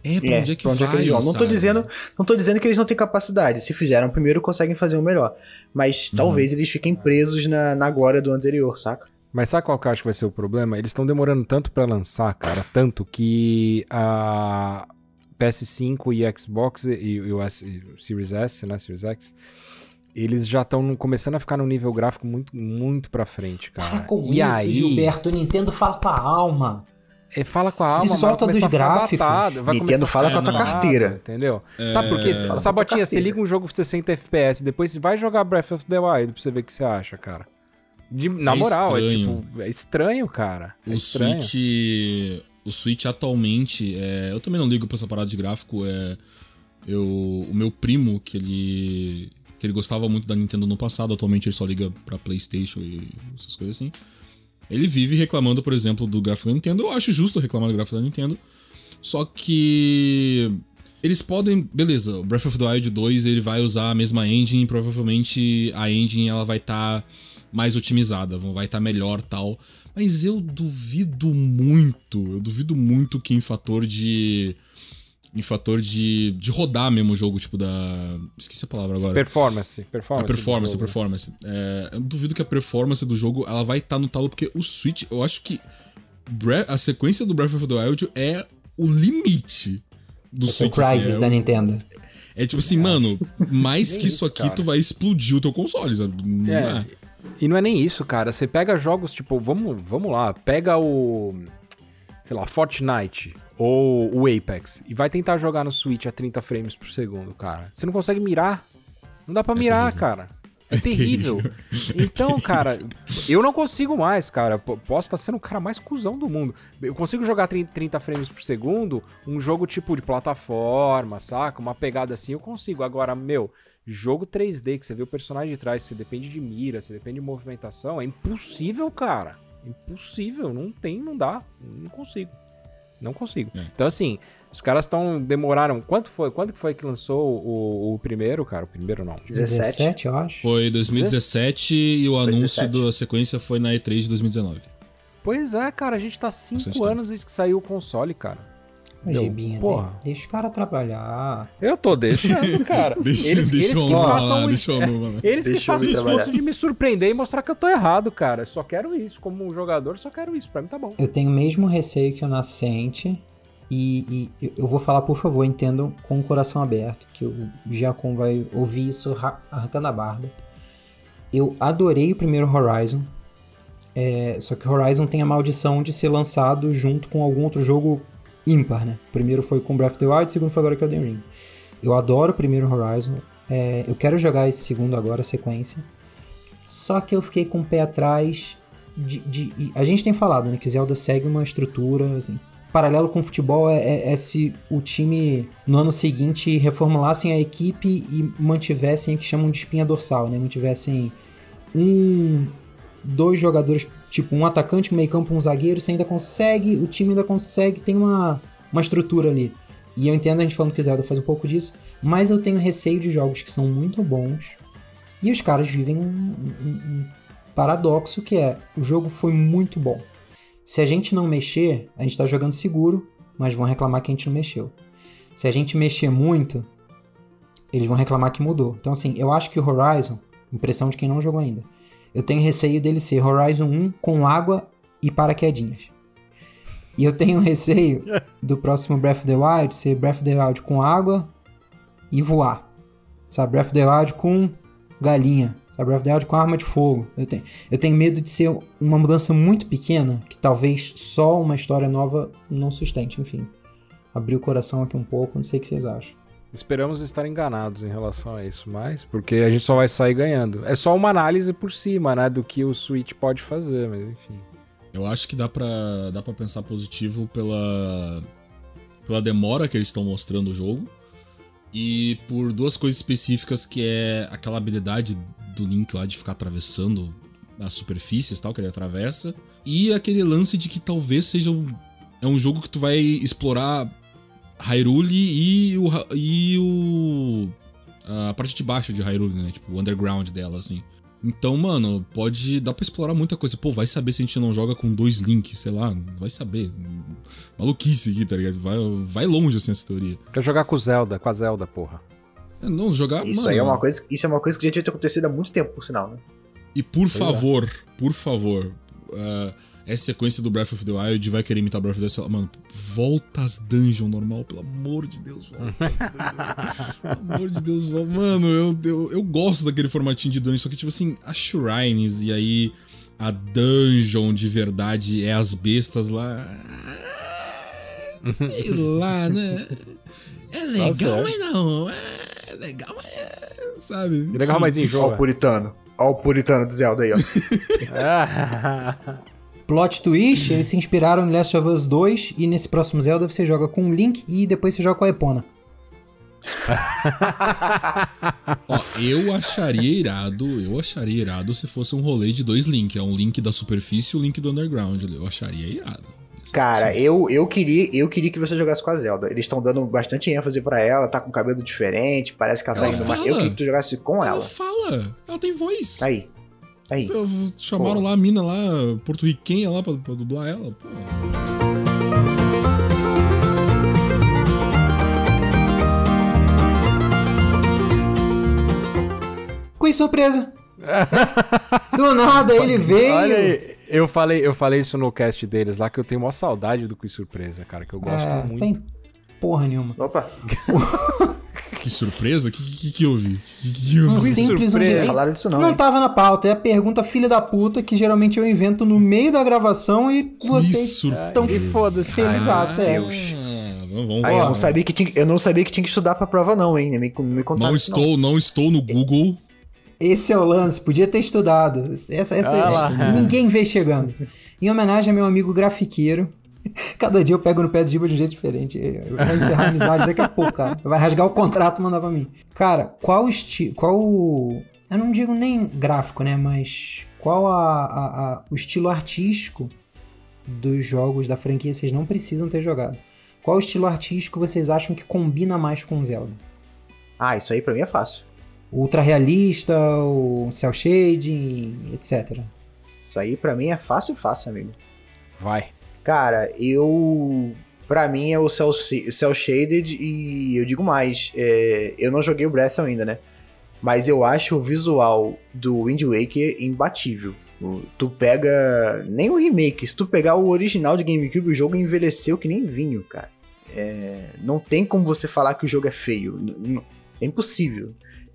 É, pra é, onde é que, onde vai, é que eles vão. Não tô, dizendo, não tô dizendo que eles não têm capacidade. Se fizeram primeiro, conseguem fazer o melhor. Mas uhum. talvez eles fiquem presos na, na glória do anterior, saca? Mas sabe qual que eu acho que vai ser o problema? Eles estão demorando tanto para lançar, cara, tanto que a, PS5 e Xbox e, e o, S, o Series S, né, Series X, eles já estão começando a ficar num nível gráfico muito, muito pra frente, cara. Para com e isso, aí, Gilberto. Nintendo fala com a alma. É, fala com a alma, Se solta dos gráficos. Batado, Nintendo fala com a tua carteira. Entendeu? É... Sabe por quê? Sabotinha, você liga um jogo 60 FPS, depois você vai jogar Breath of the Wild pra você ver o que você acha, cara. De, na é moral, estranho. é tipo, é estranho, cara. É o estranho. Switch o Switch atualmente, é, eu também não ligo pra essa parada de gráfico. É, eu, o meu primo, que ele, que ele gostava muito da Nintendo no passado, atualmente ele só liga pra PlayStation e essas coisas assim. Ele vive reclamando, por exemplo, do gráfico da Nintendo. Eu acho justo reclamar do gráfico da Nintendo. Só que Eles podem, beleza, o Breath of the Wild 2 ele vai usar a mesma engine, provavelmente a engine ela vai estar tá mais otimizada, vai estar tá melhor tal. Mas eu duvido muito, eu duvido muito que em fator de em fator de, de rodar mesmo o jogo, tipo da. Esqueci a palavra agora. Performance. Performance. A performance, a performance. É, eu duvido que a performance do jogo ela vai estar tá no talo, porque o Switch, eu acho que a sequência do Breath of the Wild é o limite do é Switch. É o Crysis assim, é, da Nintendo. É tipo assim, mano, [laughs] mais que isso aqui, cara. tu vai explodir o teu console, sabe? Não é. E não é nem isso, cara. Você pega jogos, tipo, vamos, vamos lá, pega o. Sei lá, Fortnite ou o Apex e vai tentar jogar no Switch a 30 frames por segundo, cara. Você não consegue mirar. Não dá para é mirar, terrível. cara. É, [laughs] é terrível. terrível. Então, cara, eu não consigo mais, cara. Posso estar sendo o cara mais cuzão do mundo. Eu consigo jogar 30 frames por segundo, um jogo tipo de plataforma, saca? Uma pegada assim, eu consigo. Agora, meu, jogo 3D, que você vê o personagem de trás, você depende de mira, você depende de movimentação, é impossível, cara. Impossível. Não tem, não dá. Não consigo. Não consigo. É. Então, assim, os caras estão. Demoraram. Quanto foi? Quando que foi que lançou o, o primeiro, cara? O primeiro não. 17, 17 eu acho. Foi 2017 e o anúncio 17. da sequência foi na E3 de 2019. Pois é, cara, a gente tá 5 anos desde que saiu o console, cara. Gibinha, Porra. Né? Deixa o cara trabalhar. Eu tô deixando, [laughs] cara. deixa, eles, deixa eles que façam deixa não, Eles que façam o esforço de me surpreender e mostrar que eu tô errado, cara. Só quero isso. Como um jogador, só quero isso. Pra mim tá bom. Eu tenho o mesmo receio que o Nascente. E, e eu vou falar, por favor, entendam com o coração aberto, que o Giacom vai ouvir isso arrancando a barba. Eu adorei o primeiro Horizon. É, só que Horizon tem a maldição de ser lançado junto com algum outro jogo ímpar, né? O primeiro foi com Breath of the Wild, o segundo foi agora com Elden Ring. Eu adoro o primeiro Horizon, é, eu quero jogar esse segundo agora, a sequência. Só que eu fiquei com o pé atrás de, de, A gente tem falado, né? Que Zelda segue uma estrutura, assim. Paralelo com o futebol é, é, é se o time no ano seguinte reformulassem a equipe e mantivessem o que chamam de espinha dorsal, né? Mantivessem um, dois jogadores Tipo, um atacante, um meio campo, um zagueiro, você ainda consegue, o time ainda consegue, tem uma, uma estrutura ali. E eu entendo a gente falando que o Zelda faz um pouco disso, mas eu tenho receio de jogos que são muito bons e os caras vivem um, um, um paradoxo que é, o jogo foi muito bom. Se a gente não mexer, a gente tá jogando seguro, mas vão reclamar que a gente não mexeu. Se a gente mexer muito, eles vão reclamar que mudou. Então, assim, eu acho que o Horizon, impressão de quem não jogou ainda, eu tenho receio dele ser Horizon 1 com água e paraquedinhas. E eu tenho [laughs] receio do próximo Breath of the Wild ser Breath of the Wild com água e voar. Sabe, Breath of the Wild com galinha. Sabe, Breath of the Wild com arma de fogo. Eu tenho, eu tenho medo de ser uma mudança muito pequena que talvez só uma história nova não sustente. Enfim, abri o coração aqui um pouco, não sei o que vocês acham. Esperamos estar enganados em relação a isso, mas porque a gente só vai sair ganhando. É só uma análise por cima, né, do que o Switch pode fazer, mas enfim. Eu acho que dá para dá para pensar positivo pela pela demora que eles estão mostrando o jogo e por duas coisas específicas que é aquela habilidade do Link lá de ficar atravessando as superfícies, tal que ele atravessa, e aquele lance de que talvez seja um, é um jogo que tu vai explorar Hyrule e o, e o. A parte de baixo de Hyrule, né? Tipo, o underground dela, assim. Então, mano, pode. Dá pra explorar muita coisa. Pô, vai saber se a gente não joga com dois links, sei lá. Vai saber. Maluquice aqui, tá ligado? Vai, vai longe, assim, essa teoria. Quer jogar com o Zelda, com a Zelda, porra. É, não, jogar. Isso mano, aí é uma coisa. Isso é uma coisa que já tinha acontecido há muito tempo, por sinal, né? E por pois favor, é. por favor. Uh, essa sequência do Breath of the Wild vai querer imitar Breath of the Wild. Mano, volta às dungeons normal, pelo amor de Deus, volta Pelo amor de Deus, volta. Mano, eu, eu, eu gosto daquele formatinho de dungeon, só que, tipo assim, as shrines e aí a dungeon de verdade é as bestas lá. Sei lá, né? É legal, mas não. É legal, mas. É, sabe? É legal, mas enjoa. Olha o puritano. Olha o puritano de Zelda aí, ó. [laughs] Plot twist, eles se inspiraram em Last of Us 2 e nesse próximo Zelda você joga com o Link e depois você joga com a Epona. Ó, eu acharia irado, eu acharia irado se fosse um rolê de dois Link, é um Link da superfície e o um Link do underground, eu acharia irado. Cara, eu, eu, queria, eu queria que você jogasse com a Zelda. Eles estão dando bastante ênfase para ela, tá com cabelo diferente, parece que ela, tá ela tá indo mais. Eu queria que tu jogasse com ela. Ela fala, ela tem voz. Tá aí. Tá aí. Chamaram Pô. lá a mina lá, porto-riquenha lá pra, pra dublar ela. Pô. Com surpresa. [laughs] Do nada ele veio. Olha aí, eu falei, eu falei isso no cast deles lá que eu tenho uma saudade do Quiz Surpresa, cara, que eu gosto é, muito. Tem porra nenhuma. Opa. [laughs] que surpresa? O que, que, que eu vi? Que eu um simples um Falaram disso não. Não hein? tava na pauta. É a pergunta filha da puta que geralmente eu invento no meio da gravação e vocês estão que foda-se felizaço. É. Vamos, vamos, Aí, eu, não sabia que tinha, eu não sabia que tinha que estudar pra prova, não, hein? Me, me não estou, não. não estou no Google. Esse é o lance, podia ter estudado. Essa, essa, ah, ninguém vê chegando. Em homenagem a meu amigo grafiqueiro. [laughs] Cada dia eu pego no pé do Giba de um jeito diferente. Vai encerrar a amizade daqui a pouco, cara. Vai rasgar o contrato e mandar pra mim. Cara, qual estilo. Qual. Eu não digo nem gráfico, né? Mas qual a, a, a, o estilo artístico dos jogos da franquia vocês não precisam ter jogado? Qual o estilo artístico vocês acham que combina mais com Zelda? Ah, isso aí pra mim é fácil ultra realista, o cel shading, etc. Isso aí para mim é fácil, fácil, amigo. Vai. Cara, eu para mim é o cel, cel shaded e eu digo mais, é, eu não joguei o Breath ainda, né? Mas eu acho o visual do Wind Waker imbatível. Tu pega nem o remake, se tu pegar o original de GameCube, o jogo envelheceu que nem vinho, cara. É, não tem como você falar que o jogo é feio. É impossível.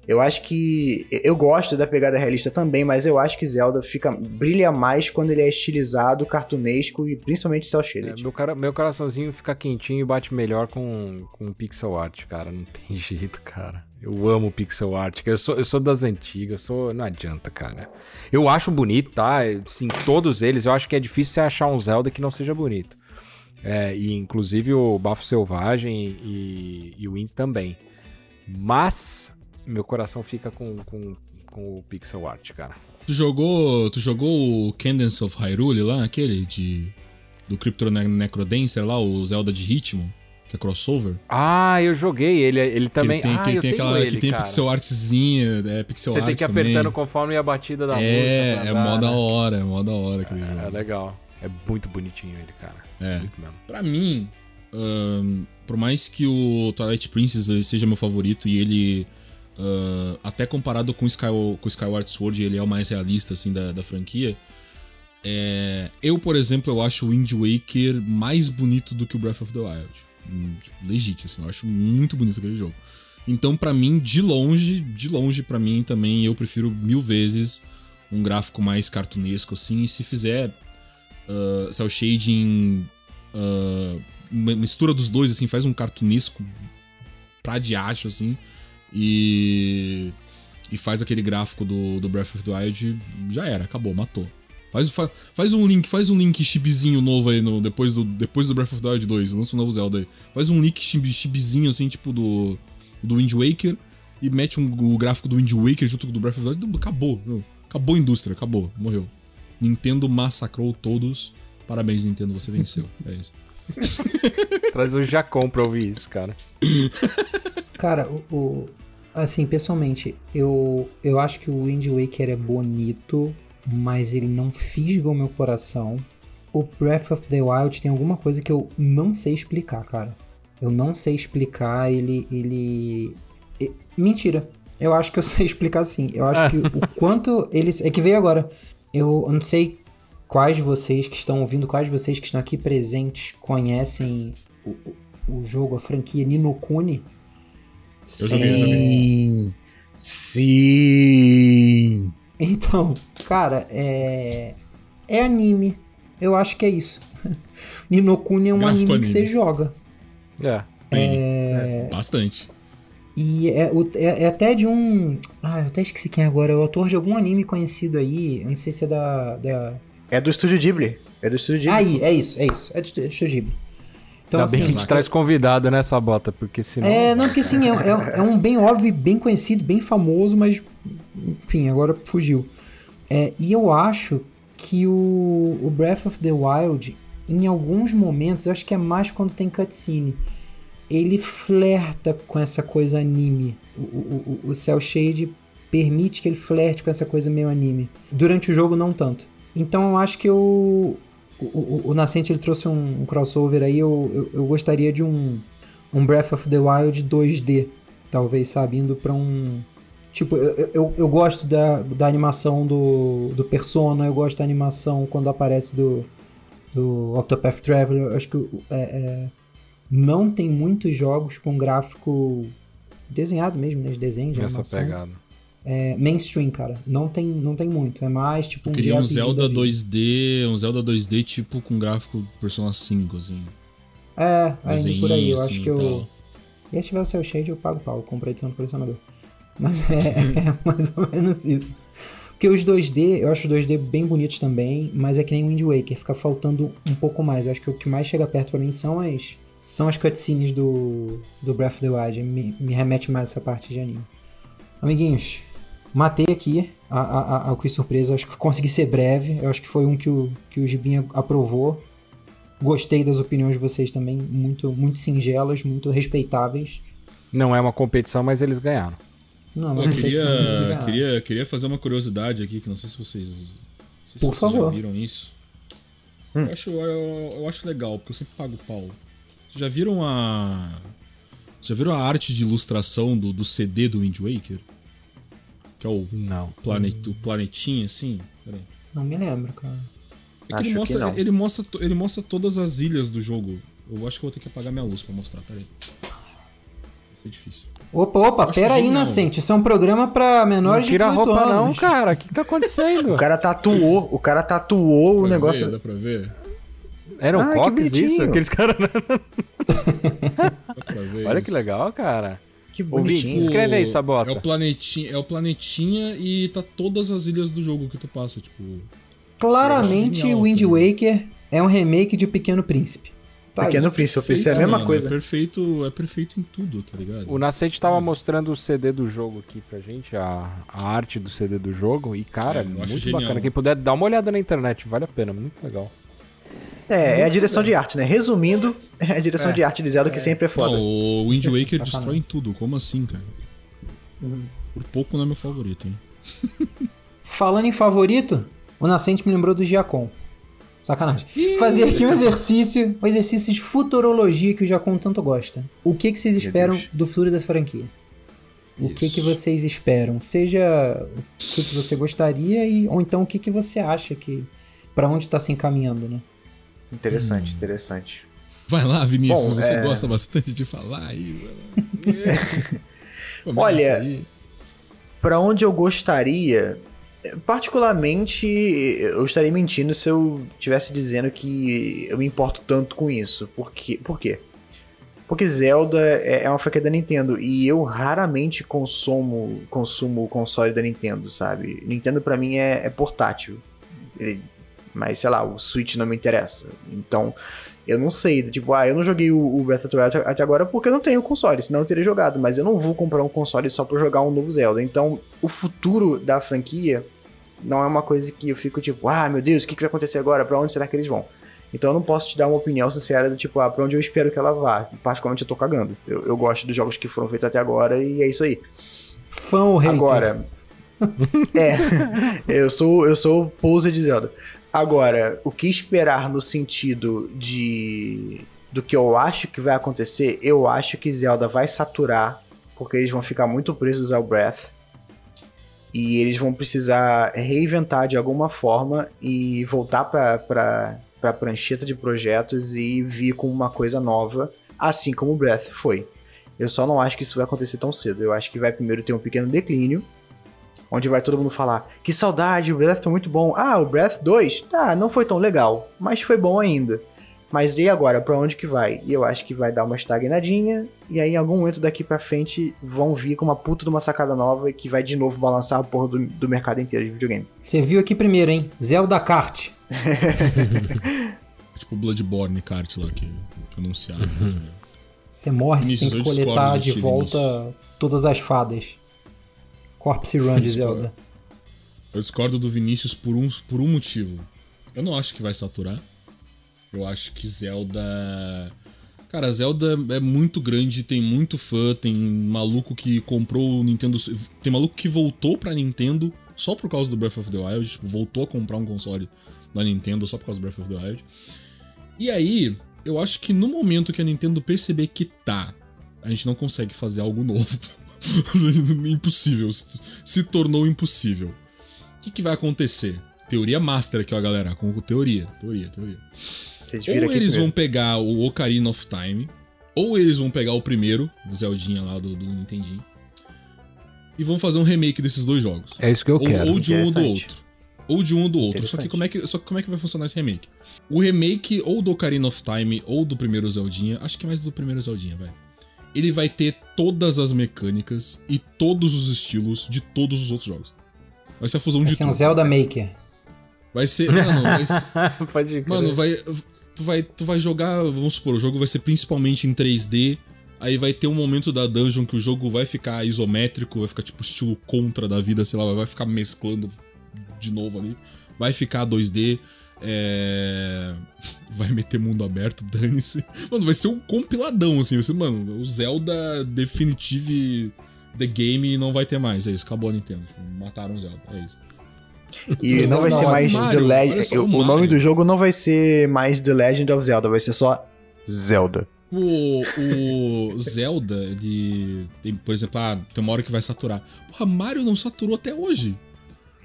Eu acho que. Eu gosto da pegada realista também, mas eu acho que Zelda fica brilha mais quando ele é estilizado, cartunesco e principalmente cel shaded. É, meu, cara, meu coraçãozinho fica quentinho e bate melhor com, com pixel art, cara. Não [laughs] tem jeito, cara. Eu amo pixel art. Eu sou, eu sou das antigas, sou, não adianta, cara. Eu acho bonito, tá? Sim, todos eles. Eu acho que é difícil você achar um Zelda que não seja bonito. É, e inclusive o Bafo Selvagem e, e o Wind também. Mas meu coração fica com, com, com o pixel art, cara. Tu jogou, tu jogou o Cadence of Hyrule lá, aquele de do Crypto Necrodancer lá, o Zelda de ritmo, que é crossover? Ah, eu joguei ele, ele também. Que ele tem, ah, que, tem aquela ele, que tem cara. pixel artzinha, é pixel Você art tem que ir também. apertando conforme a batida da é, música. É, é mó da hora, é mó da hora aquele é, jogo. É legal. É muito bonitinho ele, cara. É. Muito mesmo. Pra mim, um, por mais que o Twilight Princess seja meu favorito e ele Uh, até comparado com o, Sky, com Skyward Sword, ele é o mais realista assim da, da franquia. É, eu, por exemplo, eu acho o Wind Waker mais bonito do que o Breath of the Wild. Hum, tipo, legítimo, assim, eu acho muito bonito aquele jogo. Então, para mim, de longe, de longe, para mim também, eu prefiro mil vezes um gráfico mais cartunesco, assim. E se fizer uh, cel shading, uh, mistura dos dois, assim, faz um cartunesco pra diacho, assim e. E faz aquele gráfico do, do Breath of the Wild, já era, acabou, matou. Faz, faz, faz um link, faz um link chibizinho novo aí no, depois, do, depois do Breath of the Wild 2, lança um novo Zelda aí. Faz um link chibizinho assim, tipo do, do Wind Waker, e mete um, o gráfico do Wind Waker junto com o do Breath of the Wild, acabou, meu. acabou a indústria, acabou, morreu. Nintendo massacrou todos. Parabéns, Nintendo, você venceu. [laughs] É isso. Traz o Jacom pra ouvir isso, cara. Cara, o, o, Assim, pessoalmente, eu, eu acho que o Wind Waker é bonito, mas ele não fisga o meu coração. O Breath of the Wild tem alguma coisa que eu não sei explicar, cara. Eu não sei explicar, ele. ele... Mentira. Eu acho que eu [laughs] sei explicar sim. Eu acho que o [laughs] quanto eles. É que veio agora. Eu, eu não sei quais de vocês que estão ouvindo, quais de vocês que estão aqui presentes conhecem o, o jogo, a franquia Ninokuni. Eu joguei, eu joguei. Sim. Então, cara, é. É anime. Eu acho que é isso. [laughs] Ninokuni é um anime, anime, que você joga. É. É... é. Bastante. E é, é, é, até de um. Ah, eu até esqueci quem é agora. É o autor de algum anime conhecido aí. Eu não sei se é da. da... É do estúdio Ghibli. É do estúdio Ghibli. Aí, é isso, é isso. É do, é do estúdio Ghibli. Então, Ainda assim, bem que a gente traz convidado nessa bota, porque senão. É, não, porque assim, é, é, é, um bem óbvio, bem conhecido, bem famoso, mas. Enfim, agora fugiu. É, e eu acho que o, o Breath of the Wild em alguns momentos, eu acho que é mais quando tem cutscene, ele flerta com essa coisa anime. O, o, o, o Cell Shade permite que ele flerte com essa coisa meio anime. Durante o jogo, não tanto. Então eu acho que eu, o, o, o Nascente ele trouxe um, um crossover aí. Eu, eu, eu, gostaria de um, um Breath of the Wild 2D, talvez, sabe? Indo pra um. Tipo, eu, eu, eu gosto da, da animação do, do Persona, eu gosto da animação quando aparece do, do Octopath Traveler. Acho que é, é, não tem muitos jogos com gráfico desenhado mesmo, né? De desenho, de Essa animação. pegada é, mainstream, cara. Não tem, não tem muito. É mais tipo um. Eu queria um Zelda 2D, um Zelda 2D tipo com gráfico Persona 5, assim. É, ainda por aí. Eu assim, acho que eu. E se tiver o seu shade, eu pago pau. Eu comprei edição do colecionador. Mas é, [laughs] é, mais ou menos isso. Porque os 2D, eu acho os 2D bem bonitos também, mas é que nem o Wind Waker, fica faltando um pouco mais. Eu acho que o que mais chega perto para mim são as são as cutscenes do, do Breath of the Wild. Me, me remete mais essa parte de anime. Amiguinhos, Matei aqui a, a, a, Quiz Surpresa, acho que consegui ser breve, eu acho que foi um que o, que o Gibinha aprovou. Gostei das opiniões de vocês também, muito, muito singelas, muito respeitáveis. Não é uma competição, mas eles ganharam. Não, eu queria, queria, queria fazer uma curiosidade aqui, que não sei se vocês, se Por vocês favor. já viram isso. Hum. Eu, acho, eu, eu, acho legal, porque eu sempre pago pau. Já viram a. Já viram a arte de ilustração do, do CD do Wind Waker? Que é o, não. Planet, o planetinha, assim. Peraí. Não me lembro, cara. É que ele, mostra, que ele, mostra, ele mostra todas as ilhas do jogo. Eu acho que vou ter que apagar minha luz pra mostrar, peraí. Vai ser difícil. Opa, opa, pera aí, Nascente. Isso é um programa pra menores não tira de 18 roupa anos. não, cara. O que tá acontecendo? [laughs] o cara tatuou, o cara tatuou o negócio. Ver, dá pra ver? Eram ah, copies isso? Aqueles caras... [laughs] Olha que legal, cara. Que bonitinho. Ouvinte, escreve aí, Sabota. É o, planetinha, é o planetinha e tá todas as ilhas do jogo que tu passa, tipo... Claramente, genial, Wind Waker é um remake de Pequeno Príncipe. Tá Pequeno aí. Príncipe, eu pensei a mesma mano, coisa. É perfeito, é perfeito em tudo, tá ligado? O Nascente tava mostrando o CD do jogo aqui pra gente, a, a arte do CD do jogo, e cara, é, muito bacana. Quem puder dar uma olhada na internet, vale a pena, muito legal. É, é a direção de arte, né? Resumindo, é a direção é, de arte de Zelda que sempre é foda. Não, o Wind [laughs] Waker destrói tudo. Como assim, cara? Por pouco não é meu favorito, hein? [laughs] Falando em favorito, o Nascente me lembrou do Giacom. Sacanagem. Fazer aqui um exercício, um exercício de futurologia que o Giacom tanto gosta. O que, que vocês esperam do futuro da franquia? O Isso. que, que vocês esperam? Seja o que, que você gostaria e, ou então o que, que você acha que... para onde está se encaminhando, né? Interessante, hum. interessante. Vai lá, Vinícius, Bom, você é... gosta bastante de falar aí. [laughs] Olha, para onde eu gostaria, particularmente, eu estaria mentindo se eu estivesse dizendo que eu me importo tanto com isso. Por quê? Por quê? Porque Zelda é, é uma franquia da Nintendo e eu raramente consumo, consumo o console da Nintendo, sabe? Nintendo para mim é, é portátil. Ele mas, sei lá, o Switch não me interessa. Então, eu não sei, tipo, ah, eu não joguei o, Breath of the Wild até agora porque eu não tenho console, senão eu teria jogado, mas eu não vou comprar um console só pra jogar um novo Zelda. Então, o futuro da franquia não é uma coisa que eu fico tipo, ah, meu Deus, o que, que vai acontecer agora? Pra onde será que eles vão? Então eu não posso te dar uma opinião sincera do tipo, ah, pra onde eu espero que ela vá. Particularmente eu tô cagando. Eu, eu gosto dos jogos que foram feitos até agora e é isso aí. Fã ou hater? Agora. [laughs] é. Eu sou, eu sou pose de Zelda. Agora, o que esperar no sentido de do que eu acho que vai acontecer, eu acho que Zelda vai saturar, porque eles vão ficar muito presos ao Breath. E eles vão precisar reinventar de alguma forma e voltar para pra prancheta de projetos e vir com uma coisa nova, assim como o Breath foi. Eu só não acho que isso vai acontecer tão cedo. Eu acho que vai primeiro ter um pequeno declínio onde vai todo mundo falar: que saudade, o Breath foi muito bom. Ah, o Breath 2, tá, não foi tão legal, mas foi bom ainda. Mas e agora, para onde que vai? E eu acho que vai dar uma estagnadinha, e aí em algum momento daqui pra frente vão vir com uma puta de uma sacada nova que vai de novo balançar a porra do, do mercado inteiro de videogame. Você viu aqui primeiro, hein? Zelda Kart. [laughs] tipo Bloodborne Kart lá que, que anunciaram. Você morre, você tem que coletar de volta todas as fadas. Corpse Run de Zelda. [laughs] Eu discordo do Vinícius por um, por um motivo. Eu não acho que vai saturar. Eu acho que Zelda. Cara, Zelda é muito grande, tem muito fã, tem maluco que comprou o Nintendo. Tem maluco que voltou pra Nintendo só por causa do Breath of the Wild, tipo, voltou a comprar um console da Nintendo só por causa do Breath of the Wild. E aí, eu acho que no momento que a Nintendo perceber que tá, a gente não consegue fazer algo [laughs] novo. [laughs] impossível. Se tornou impossível. O que, que vai acontecer? Teoria master aqui, ó, galera. Com teoria, teoria, teoria. Ou eles vão pegar o Ocarina of Time, ou eles vão pegar o primeiro, o Zeldinha lá do, do Nintendinho, e vão fazer um remake desses dois jogos. É isso que eu ou, quero. Ou de um ou do outro. Ou de um ou do outro. Só que, como é que, só que como é que vai funcionar esse remake? O remake ou do Ocarina of Time ou do primeiro Zeldinha, acho que é mais do primeiro Zeldinha, vai. Ele vai ter todas as mecânicas e todos os estilos de todos os outros jogos. Vai ser a fusão vai de ser tudo. um Zelda Maker. Vai ser. Mano, vai [laughs] ser, Pode crer. Mano, vai. Tu vai, tu vai jogar. Vamos supor, o jogo vai ser principalmente em 3D. Aí vai ter um momento da dungeon que o jogo vai ficar isométrico, vai ficar tipo estilo contra da vida, sei lá, vai ficar mesclando de novo ali. Vai ficar 2D. É... Vai meter mundo aberto, [laughs] dane-se. Mano, vai ser um compiladão, assim. Vai ser, mano, o Zelda Definitive The Game não vai ter mais. É isso, acabou a Nintendo. Mataram o Zelda, é isso. E não vai ser mais Mario, The Legend. O, o nome do jogo não vai ser mais The Legend of Zelda, vai ser só Zelda. O, o Zelda, de. Tem, por exemplo, ah, tem uma hora que vai saturar. Porra, Mario não saturou até hoje.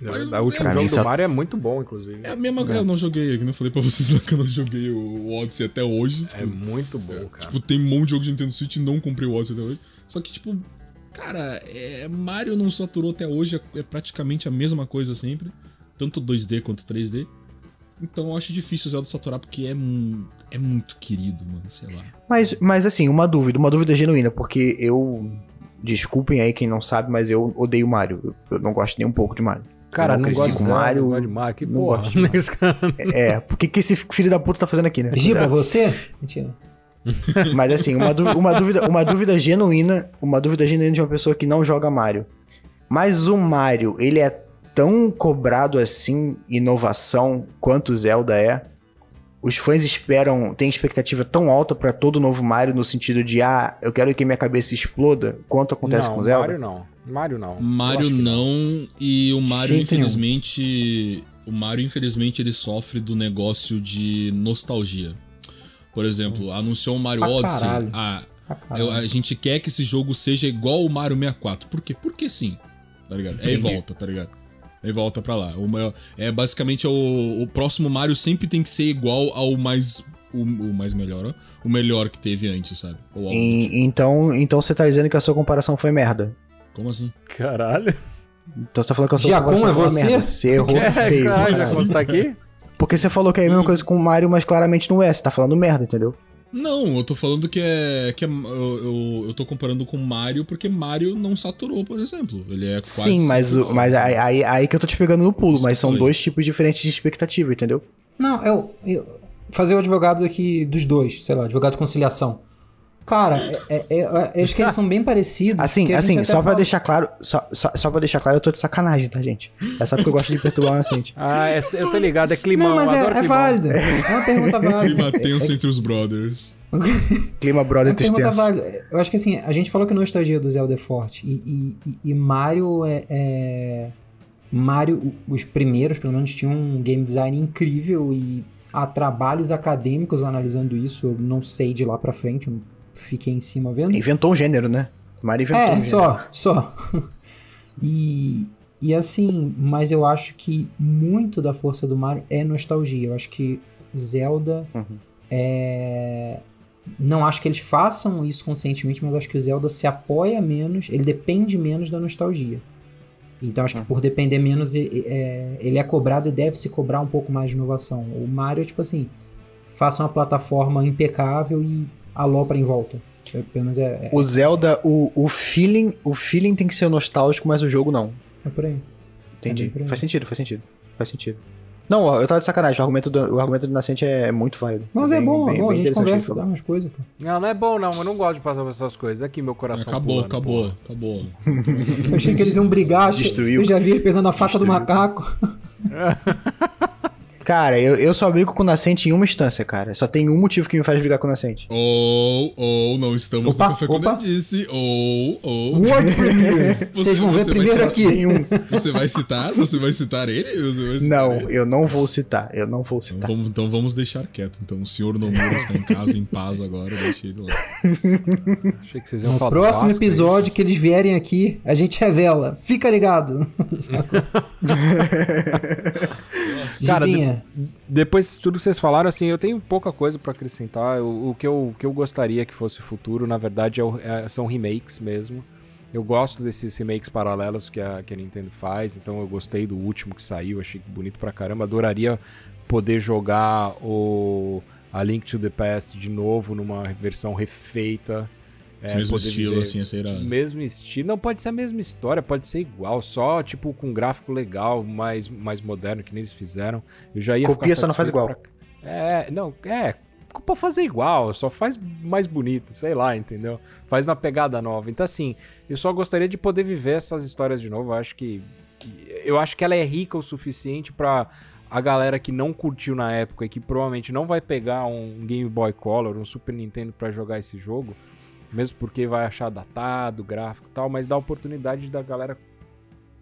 É, o último jogo do Mario é muito bom, inclusive. É a mesma coisa. É. Eu não joguei, que não falei pra vocês [laughs] que eu não joguei o Odyssey até hoje. É tipo, muito bom, cara. Tipo, tem um monte de jogo de Nintendo Switch e não comprei o Odyssey até hoje. Só que, tipo, cara, é, Mario não saturou até hoje, é, é praticamente a mesma coisa sempre. Tanto 2D quanto 3D. Então eu acho difícil o Zelda saturar porque é, é muito querido, mano, sei lá. Mas, mas assim, uma dúvida, uma dúvida genuína, porque eu. Desculpem aí quem não sabe, mas eu odeio Mario. Eu não gosto nem um pouco de Mario. Cara, eu não, não gosto com Mario. Não gosto de Mario, que não porra. gosto de [laughs] É, por que, esse filho da puta tá fazendo aqui, né? Giba, é você? Mentira. Mas assim, uma, uma, dúvida, uma dúvida genuína, uma dúvida genuína de uma pessoa que não joga Mario. Mas o Mario, ele é tão cobrado assim, inovação, quanto o Zelda é? Os fãs esperam, tem expectativa tão alta para todo novo Mario no sentido de, ah, eu quero que minha cabeça exploda, quanto acontece não, com o Zelda? Mario não. Mario não. Mario não, não, e o Mario, infelizmente. O Mario, infelizmente, ele sofre do negócio de nostalgia. Por exemplo, hum. anunciou o Mario ah, Odyssey. Ah, a, a gente quer que esse jogo seja igual o Mario 64. Por quê? Porque sim. Tá ligado? É e volta, tá ligado? E volta pra lá. O, é basicamente o, o próximo Mario sempre tem que ser igual ao mais o, o, mais melhor, ó, o melhor que teve antes, sabe? E, tipo. então, então você tá dizendo que a sua comparação foi merda. Como assim? Caralho. Então você tá falando que a sua Giacomo comparação é você? merda. Você errou é, feio. Claro, você tá aqui? Porque você falou que é a mesma coisa com o Mario, mas claramente não é. Você tá falando merda, entendeu? Não, eu tô falando que é. que é, eu, eu, eu tô comparando com Mario porque Mario não saturou, por exemplo. Ele é quase. Sim, mas, o, mas aí, aí, aí, que eu tô te pegando no pulo, Isso mas são dois tipos diferentes de expectativa, entendeu? Não, eu, eu. Fazer o advogado aqui dos dois, sei lá, advogado de conciliação. Cara, é, é, é, acho que eles são bem parecidos. Assim, assim, só fala... pra deixar claro, só, só, só pra deixar claro, eu tô de sacanagem, tá, gente? É só porque eu gosto de perturbar o Ascente. [laughs] Ah, é, eu tô ligado, é climão. Não, mas é, é válido. É uma pergunta [laughs] válida. Clima tenso entre os brothers. [laughs] Clima brother é pergunta válida. Eu acho que assim, a gente falou que a nostalgia do Zelda é forte. E, e, e Mario é, é. Mario, os primeiros, pelo menos, tinham um game design incrível e há trabalhos acadêmicos analisando isso. Eu não sei de lá pra frente, fiquei em cima vendo. Inventou um gênero, né? Mario inventou é, um só, gênero. só. [laughs] e, e assim, mas eu acho que muito da força do Mario é nostalgia. Eu acho que Zelda uhum. é. Não acho que eles façam isso conscientemente, mas acho que o Zelda se apoia menos, ele depende menos da nostalgia. Então acho que por depender menos, ele é cobrado e deve se cobrar um pouco mais de inovação. O Mario, tipo assim, faça uma plataforma impecável e alopra em volta. Pelo menos é, é, O Zelda, o, o, feeling, o feeling tem que ser nostálgico, mas o jogo não. É por aí. Entendi. É por aí. Faz sentido, faz sentido. Faz sentido. Não, eu tava de sacanagem. O argumento do, o argumento do Nascente é muito válido. Mas é, é bom, bem, é bom. bem a gente conversa, dá umas coisas, pô. Não, não é bom, não. Eu não gosto de passar por essas coisas. Aqui meu coração. Acabou, pulando, acabou, acabou. eu achei que eles iam brigar. Destruiu. Eu já vi ele pegando a faca Destruiu. do macaco. [laughs] Cara, eu, eu só brigo com o Nascente em uma instância, cara. Só tem um motivo que me faz brigar com o Nascente. Ou, ou, não estamos opa, no Café opa. com Disse. Ou, ou. Word [laughs] Premiere. Vocês vão ver primeiro citar, aqui. Um. Você vai citar? Você vai citar ele? Vai citar não, ele? eu não vou citar. Eu não vou citar. Então vamos, então vamos deixar quieto. Então o senhor Nomura está em casa, em paz agora. Deixa ele lá. [laughs] Achei que vocês iam no falar próximo episódio que eles vierem aqui, a gente revela. Fica ligado. [laughs] Cara, de, depois de tudo que vocês falaram, assim, eu tenho pouca coisa para acrescentar. O, o, que eu, o que eu gostaria que fosse o futuro, na verdade, é, é, são remakes mesmo. Eu gosto desses remakes paralelos que a, que a Nintendo faz, então eu gostei do último que saiu, achei bonito pra caramba. Adoraria poder jogar o A Link to the Past de novo numa versão refeita. É, mesmo estilo, viver, assim, essa irado. Mesmo estilo. Não, pode ser a mesma história, pode ser igual, só, tipo, com um gráfico legal, mais, mais moderno, que nem eles fizeram. Eu já ia Copia, só não faz igual. Pra... É, não, é, pra fazer igual, só faz mais bonito, sei lá, entendeu? Faz na pegada nova. Então, assim, eu só gostaria de poder viver essas histórias de novo. Eu acho que. Eu acho que ela é rica o suficiente para a galera que não curtiu na época e que provavelmente não vai pegar um Game Boy Color, um Super Nintendo para jogar esse jogo mesmo porque vai achar datado, gráfico e tal, mas dá a oportunidade da galera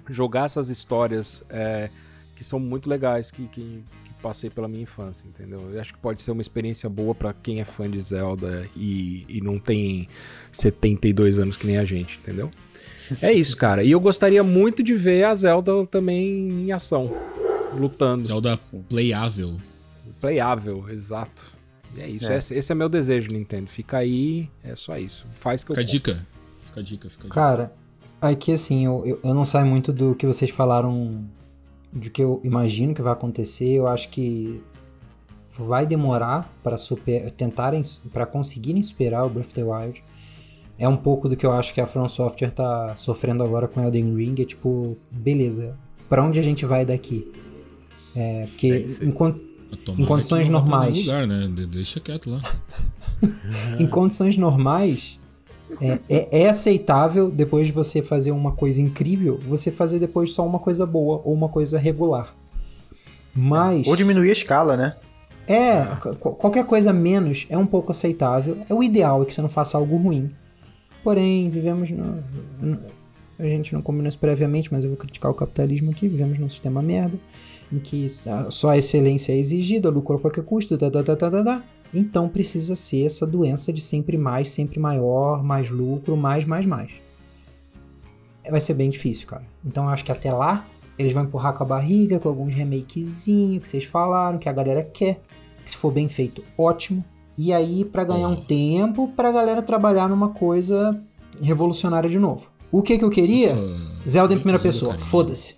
jogar essas histórias é, que são muito legais, que, que, que, passei pela minha infância, entendeu? Eu acho que pode ser uma experiência boa para quem é fã de Zelda e, e não tem 72 anos que nem a gente, entendeu? É isso, cara. E eu gostaria muito de ver a Zelda também em ação, lutando. Zelda playável. Playável, exato. É isso. É. Esse, esse, é meu desejo, Nintendo. Fica aí, é só isso. Faz que fica eu. Fica a dica. Fica a dica, fica a dica. Cara, aqui assim, eu, eu, eu, não saio muito do que vocês falaram, de que eu imagino que vai acontecer. Eu acho que vai demorar para super, tentarem, para conseguirem superar o Breath of the Wild. É um pouco do que eu acho que a From Software tá sofrendo agora com Elden Ring. É tipo, beleza, para onde a gente vai daqui? É, porque enquanto Tomara em condições normais. Lugar, né? Deixa quieto lá. [laughs] em condições normais, é, é, é, aceitável depois de você fazer uma coisa incrível, você fazer depois só uma coisa boa ou uma coisa regular. Mas. Ou diminuir a escala, né? É, qualquer coisa menos é um pouco aceitável. É o ideal é que você não faça algo ruim. Porém, vivemos no, no, a gente não combinou isso previamente, mas eu vou criticar o capitalismo aqui. Vivemos num sistema merda em que só a excelência é exigida, lucro a qualquer custo, da, da, da, da, da, então precisa ser essa doença de sempre mais, sempre maior, mais lucro, mais, mais, mais. Vai ser bem difícil, cara. Então acho que até lá eles vão empurrar com a barriga, com alguns remakezinhos que vocês falaram, que a galera quer, que se for bem feito, ótimo. E aí, para ganhar um tempo, pra galera trabalhar numa coisa revolucionária de novo. O que que eu queria? Zelda em primeira pessoa, foda-se.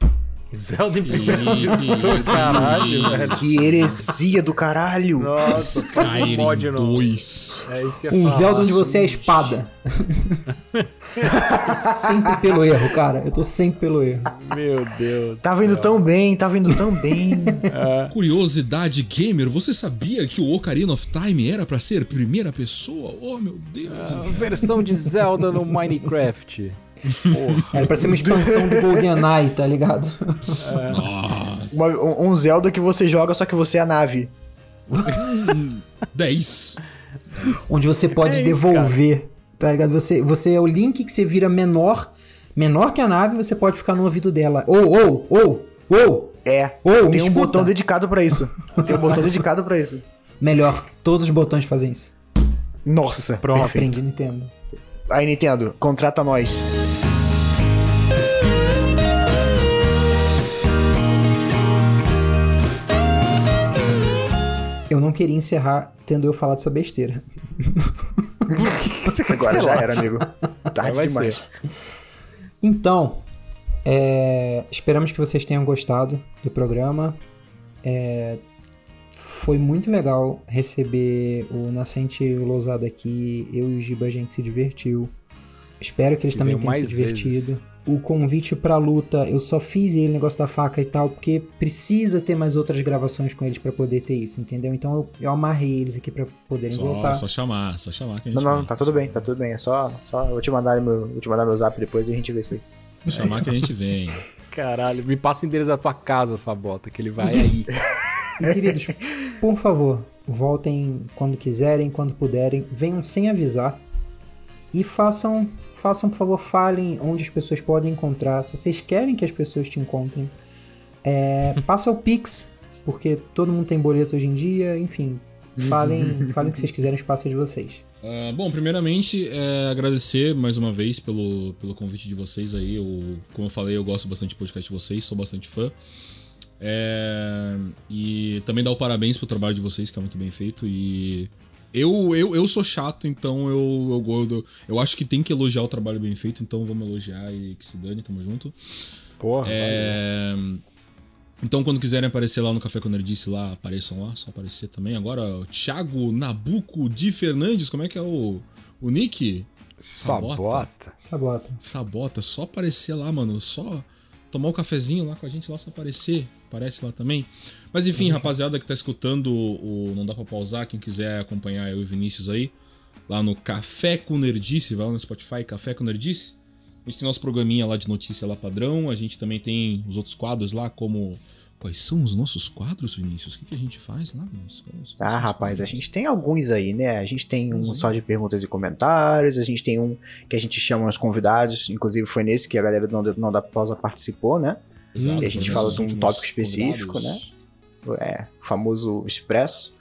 Zelda em primeira caralho, velho. Que heresia do caralho. Nossa, Skyrim pode não. 2. É isso que Um falar. Zelda onde você é espada. [laughs] sempre pelo erro, cara. Eu tô sempre pelo erro. Meu Deus. Tava indo tão bem, tava indo tão bem. [laughs] É. Curiosidade gamer, você sabia que o Ocarina of Time era para ser primeira pessoa? Oh, meu Deus. É, versão de Zelda no Minecraft. Porra. Era pra ser uma expansão do GoldenEye, tá ligado? É. Uma, um Zelda que você joga, só que você é a nave. 10. Onde você pode é devolver, isso, tá ligado? Você, você é o Link que você vira menor, menor que a nave, você pode ficar no ouvido dela. Ou, ou, ou, ou. É. Ou, tem um escuta. botão dedicado para isso. Tem um botão [laughs] dedicado para isso. Melhor, todos os botões fazem isso. Nossa, pronto. Aprendi Nintendo. Aí, Nintendo, contrata nós. Queria encerrar tendo eu falado essa besteira. [laughs] Agora já era, amigo. Tarde demais. Ser. Então, é, esperamos que vocês tenham gostado do programa. É, foi muito legal receber o Nascente Lousada aqui. Eu e o Giba, a gente se divertiu. Espero que eles também tenham se divertido. Vezes. O convite pra luta, eu só fiz ele, negócio da faca e tal, porque precisa ter mais outras gravações com eles para poder ter isso, entendeu? Então eu, eu amarrei eles aqui para poderem só, voltar. Só chamar, só chamar que a gente Não, não, tá tudo bem, tá tudo bem. É só, só eu te mandar meu, vou te mandar meu zap depois e a gente vê isso aí. Vou chamar que a gente vem. [laughs] Caralho, me passa o endereço da tua casa, essa bota, que ele vai aí. [laughs] E, queridos, por favor, voltem quando quiserem, quando puderem, venham sem avisar e façam, façam por favor, falem onde as pessoas podem encontrar. Se vocês querem que as pessoas te encontrem, é, [laughs] passa o Pix, porque todo mundo tem boleto hoje em dia, enfim. Falem, [laughs] falem o que vocês quiserem, o espaço é de vocês. Uh, bom, primeiramente, é, agradecer mais uma vez pelo, pelo convite de vocês aí. Eu, como eu falei, eu gosto bastante do podcast de vocês, sou bastante fã. É, e também dar o parabéns pro trabalho de vocês, que é muito bem feito. E eu, eu, eu sou chato, então eu, eu, eu, eu acho que tem que elogiar o trabalho bem feito, então vamos elogiar e que se dane, tamo junto. Porra, é, então, quando quiserem aparecer lá no Café com Nerdice, lá, apareçam lá, só aparecer também. Agora, o Thiago Nabuco de Fernandes, como é que é o, o nick? Sabota. Sabota. Sabota, só aparecer lá, mano. Só tomar um cafezinho lá com a gente, lá só aparecer. Aparece lá também. Mas enfim, uhum. rapaziada que tá escutando o Não Dá Pra Pausar, quem quiser acompanhar eu e Vinícius aí, lá no Café com Nerdice, vai lá no Spotify, Café com Nerdice. A gente tem nosso programinha lá de notícia lá padrão. A gente também tem os outros quadros lá, como Quais são os nossos quadros, Vinícius? O que, que a gente faz lá, Vinícius? Ah, rapaz, a gente tem alguns aí, né? A gente tem um só de perguntas e comentários, a gente tem um que a gente chama os convidados, inclusive foi nesse que a galera não, não da pausa participou, né? Exato, e a gente fala de um tópico específico, né? É, o famoso expresso.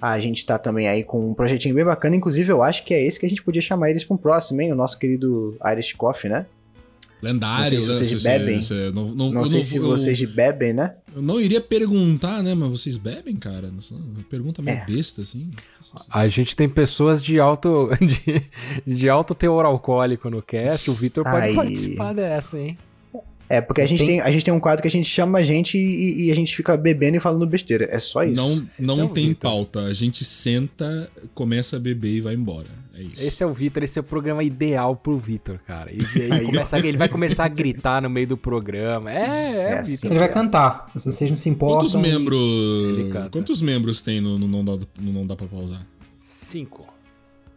A gente tá também aí com um projetinho bem bacana, inclusive eu acho que é esse que a gente podia chamar eles para um próximo, hein? O nosso querido Irish Coffee, né? Lendário, não sei se vocês bebem. Você, não, não, não sei não, se eu, vocês bebem, né? Eu não iria perguntar, né? Mas vocês bebem, cara? Pergunta meio é. besta, assim. A gente tem pessoas de alto, [laughs] de, de alto teor alcoólico no cast. O Vitor pode Aí. participar dessa, hein? É, porque a gente, tem... tem... a gente tem um quadro que a gente chama a gente e, e, a gente fica bebendo e falando besteira. É só isso. Não, não é tem pauta. A gente senta, começa a beber e vai embora. É isso. Esse é o Vitor, esse é o programa ideal pro Vitor, cara. E, aí começa, ele vai começar a gritar no meio do programa. É, é, é assim, Ele vai cantar. Se vocês não se importam. Quantos membros. Quantos membros tem no, no, não, dá, no Não Dá Pra Pausar? Cinco.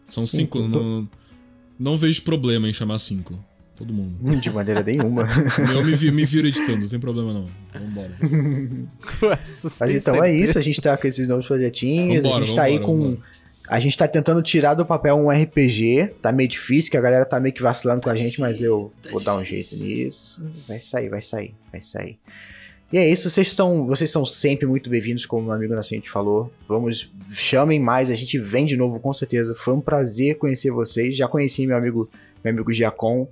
São cinco. cinco. Não, não vejo problema em chamar cinco. Todo mundo. De maneira nenhuma. [laughs] Eu me, vi, me viro editando, não tem problema não. Vambora. [laughs] Mas então é isso, a gente tá com esses novos projetinhos, vambora, a gente tá aí com. Vambora. A gente tá tentando tirar do papel um RPG, tá meio difícil, que a galera tá meio que vacilando com a gente, mas eu tá vou dar um jeito nisso. Vai sair, vai sair, vai sair. E é isso, vocês são, vocês são sempre muito bem-vindos, como o meu amigo Nascente falou. Vamos, chamem mais, a gente vem de novo com certeza. Foi um prazer conhecer vocês. Já conheci meu amigo, meu amigo Giacom,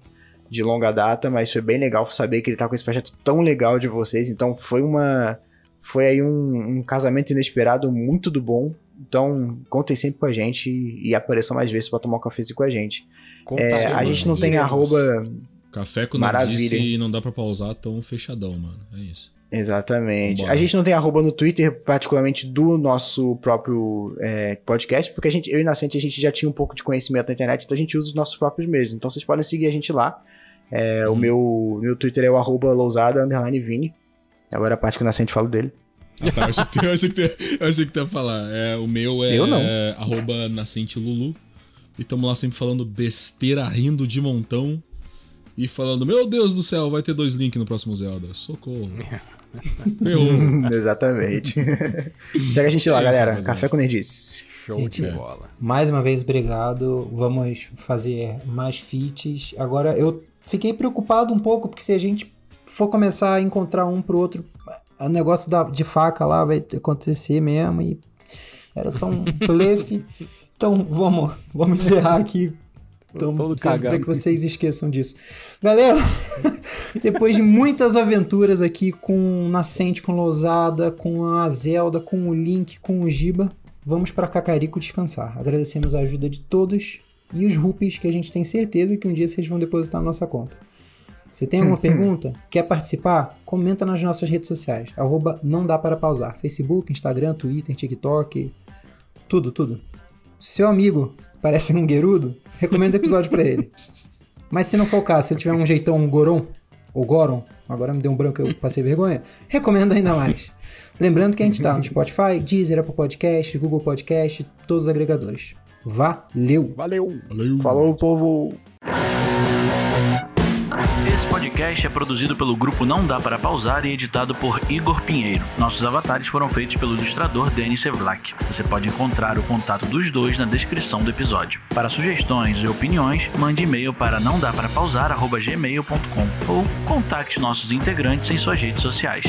de longa data, mas foi bem legal saber que ele tá com esse projeto tão legal de vocês. Então foi uma. Foi aí um, um casamento inesperado muito do bom. Então, contem sempre com a gente e apareçam mais vezes para tomar um cafezinho com a gente. É, a gente não tem arroba. Café com Maravilha. e não dá pra pausar tão fechadão, mano. É isso. Exatamente. Vambora. A gente não tem arroba no Twitter, particularmente do nosso próprio é, podcast, porque a gente, eu e Nascente a gente já tinha um pouco de conhecimento na internet, então a gente usa os nossos próprios mesmos. Então vocês podem seguir a gente lá. É. O meu, meu Twitter é o arroba lousada, underline Vini. Agora a parte que o Nascente fala dele. Ah, tá, eu achei que, eu achei que, eu achei que ia falar. É, o meu é, é arroba Nascente Lulu. E estamos lá sempre falando besteira, rindo de montão. E falando, meu Deus do céu, vai ter dois links no próximo Zelda. Socorro. [laughs] Exatamente. [laughs] Segue a gente lá, é galera. Café com Nerdice. Show gente, de bola. Mais uma vez, obrigado. Vamos fazer mais feats. Agora, eu fiquei preocupado um pouco, porque se a gente for começar a encontrar um pro outro, o negócio da, de faca lá vai acontecer mesmo. E era só um [laughs] blefe. Então, vamos, vamos encerrar aqui então, para que vocês esqueçam disso. Galera, [laughs] depois de muitas aventuras aqui com Nascente, com Lousada, com a Zelda, com o Link, com o Giba, vamos para Cacarico descansar. Agradecemos a ajuda de todos e os rupees que a gente tem certeza que um dia vocês vão depositar na nossa conta. Você tem alguma pergunta? Quer participar? Comenta nas nossas redes sociais. Arroba não dá para pausar. Facebook, Instagram, Twitter, TikTok. Tudo, tudo. Seu amigo parece um guerudo? Recomendo o episódio para ele. [laughs] Mas se não for o caso, se ele tiver um jeitão um Goron, ou Goron, agora me deu um branco eu passei vergonha, recomendo ainda mais. Lembrando que a gente está no Spotify, Deezer, Apple Podcast, Google Podcast, todos os agregadores. Valeu! Valeu! Valeu! Falou, povo! Esse podcast é produzido pelo grupo Não Dá Para Pausar e editado por Igor Pinheiro. Nossos avatares foram feitos pelo ilustrador Denis Sevlak. Você pode encontrar o contato dos dois na descrição do episódio. Para sugestões e opiniões, mande e-mail para não dá para pausar@gmail.com ou contacte nossos integrantes em suas redes sociais.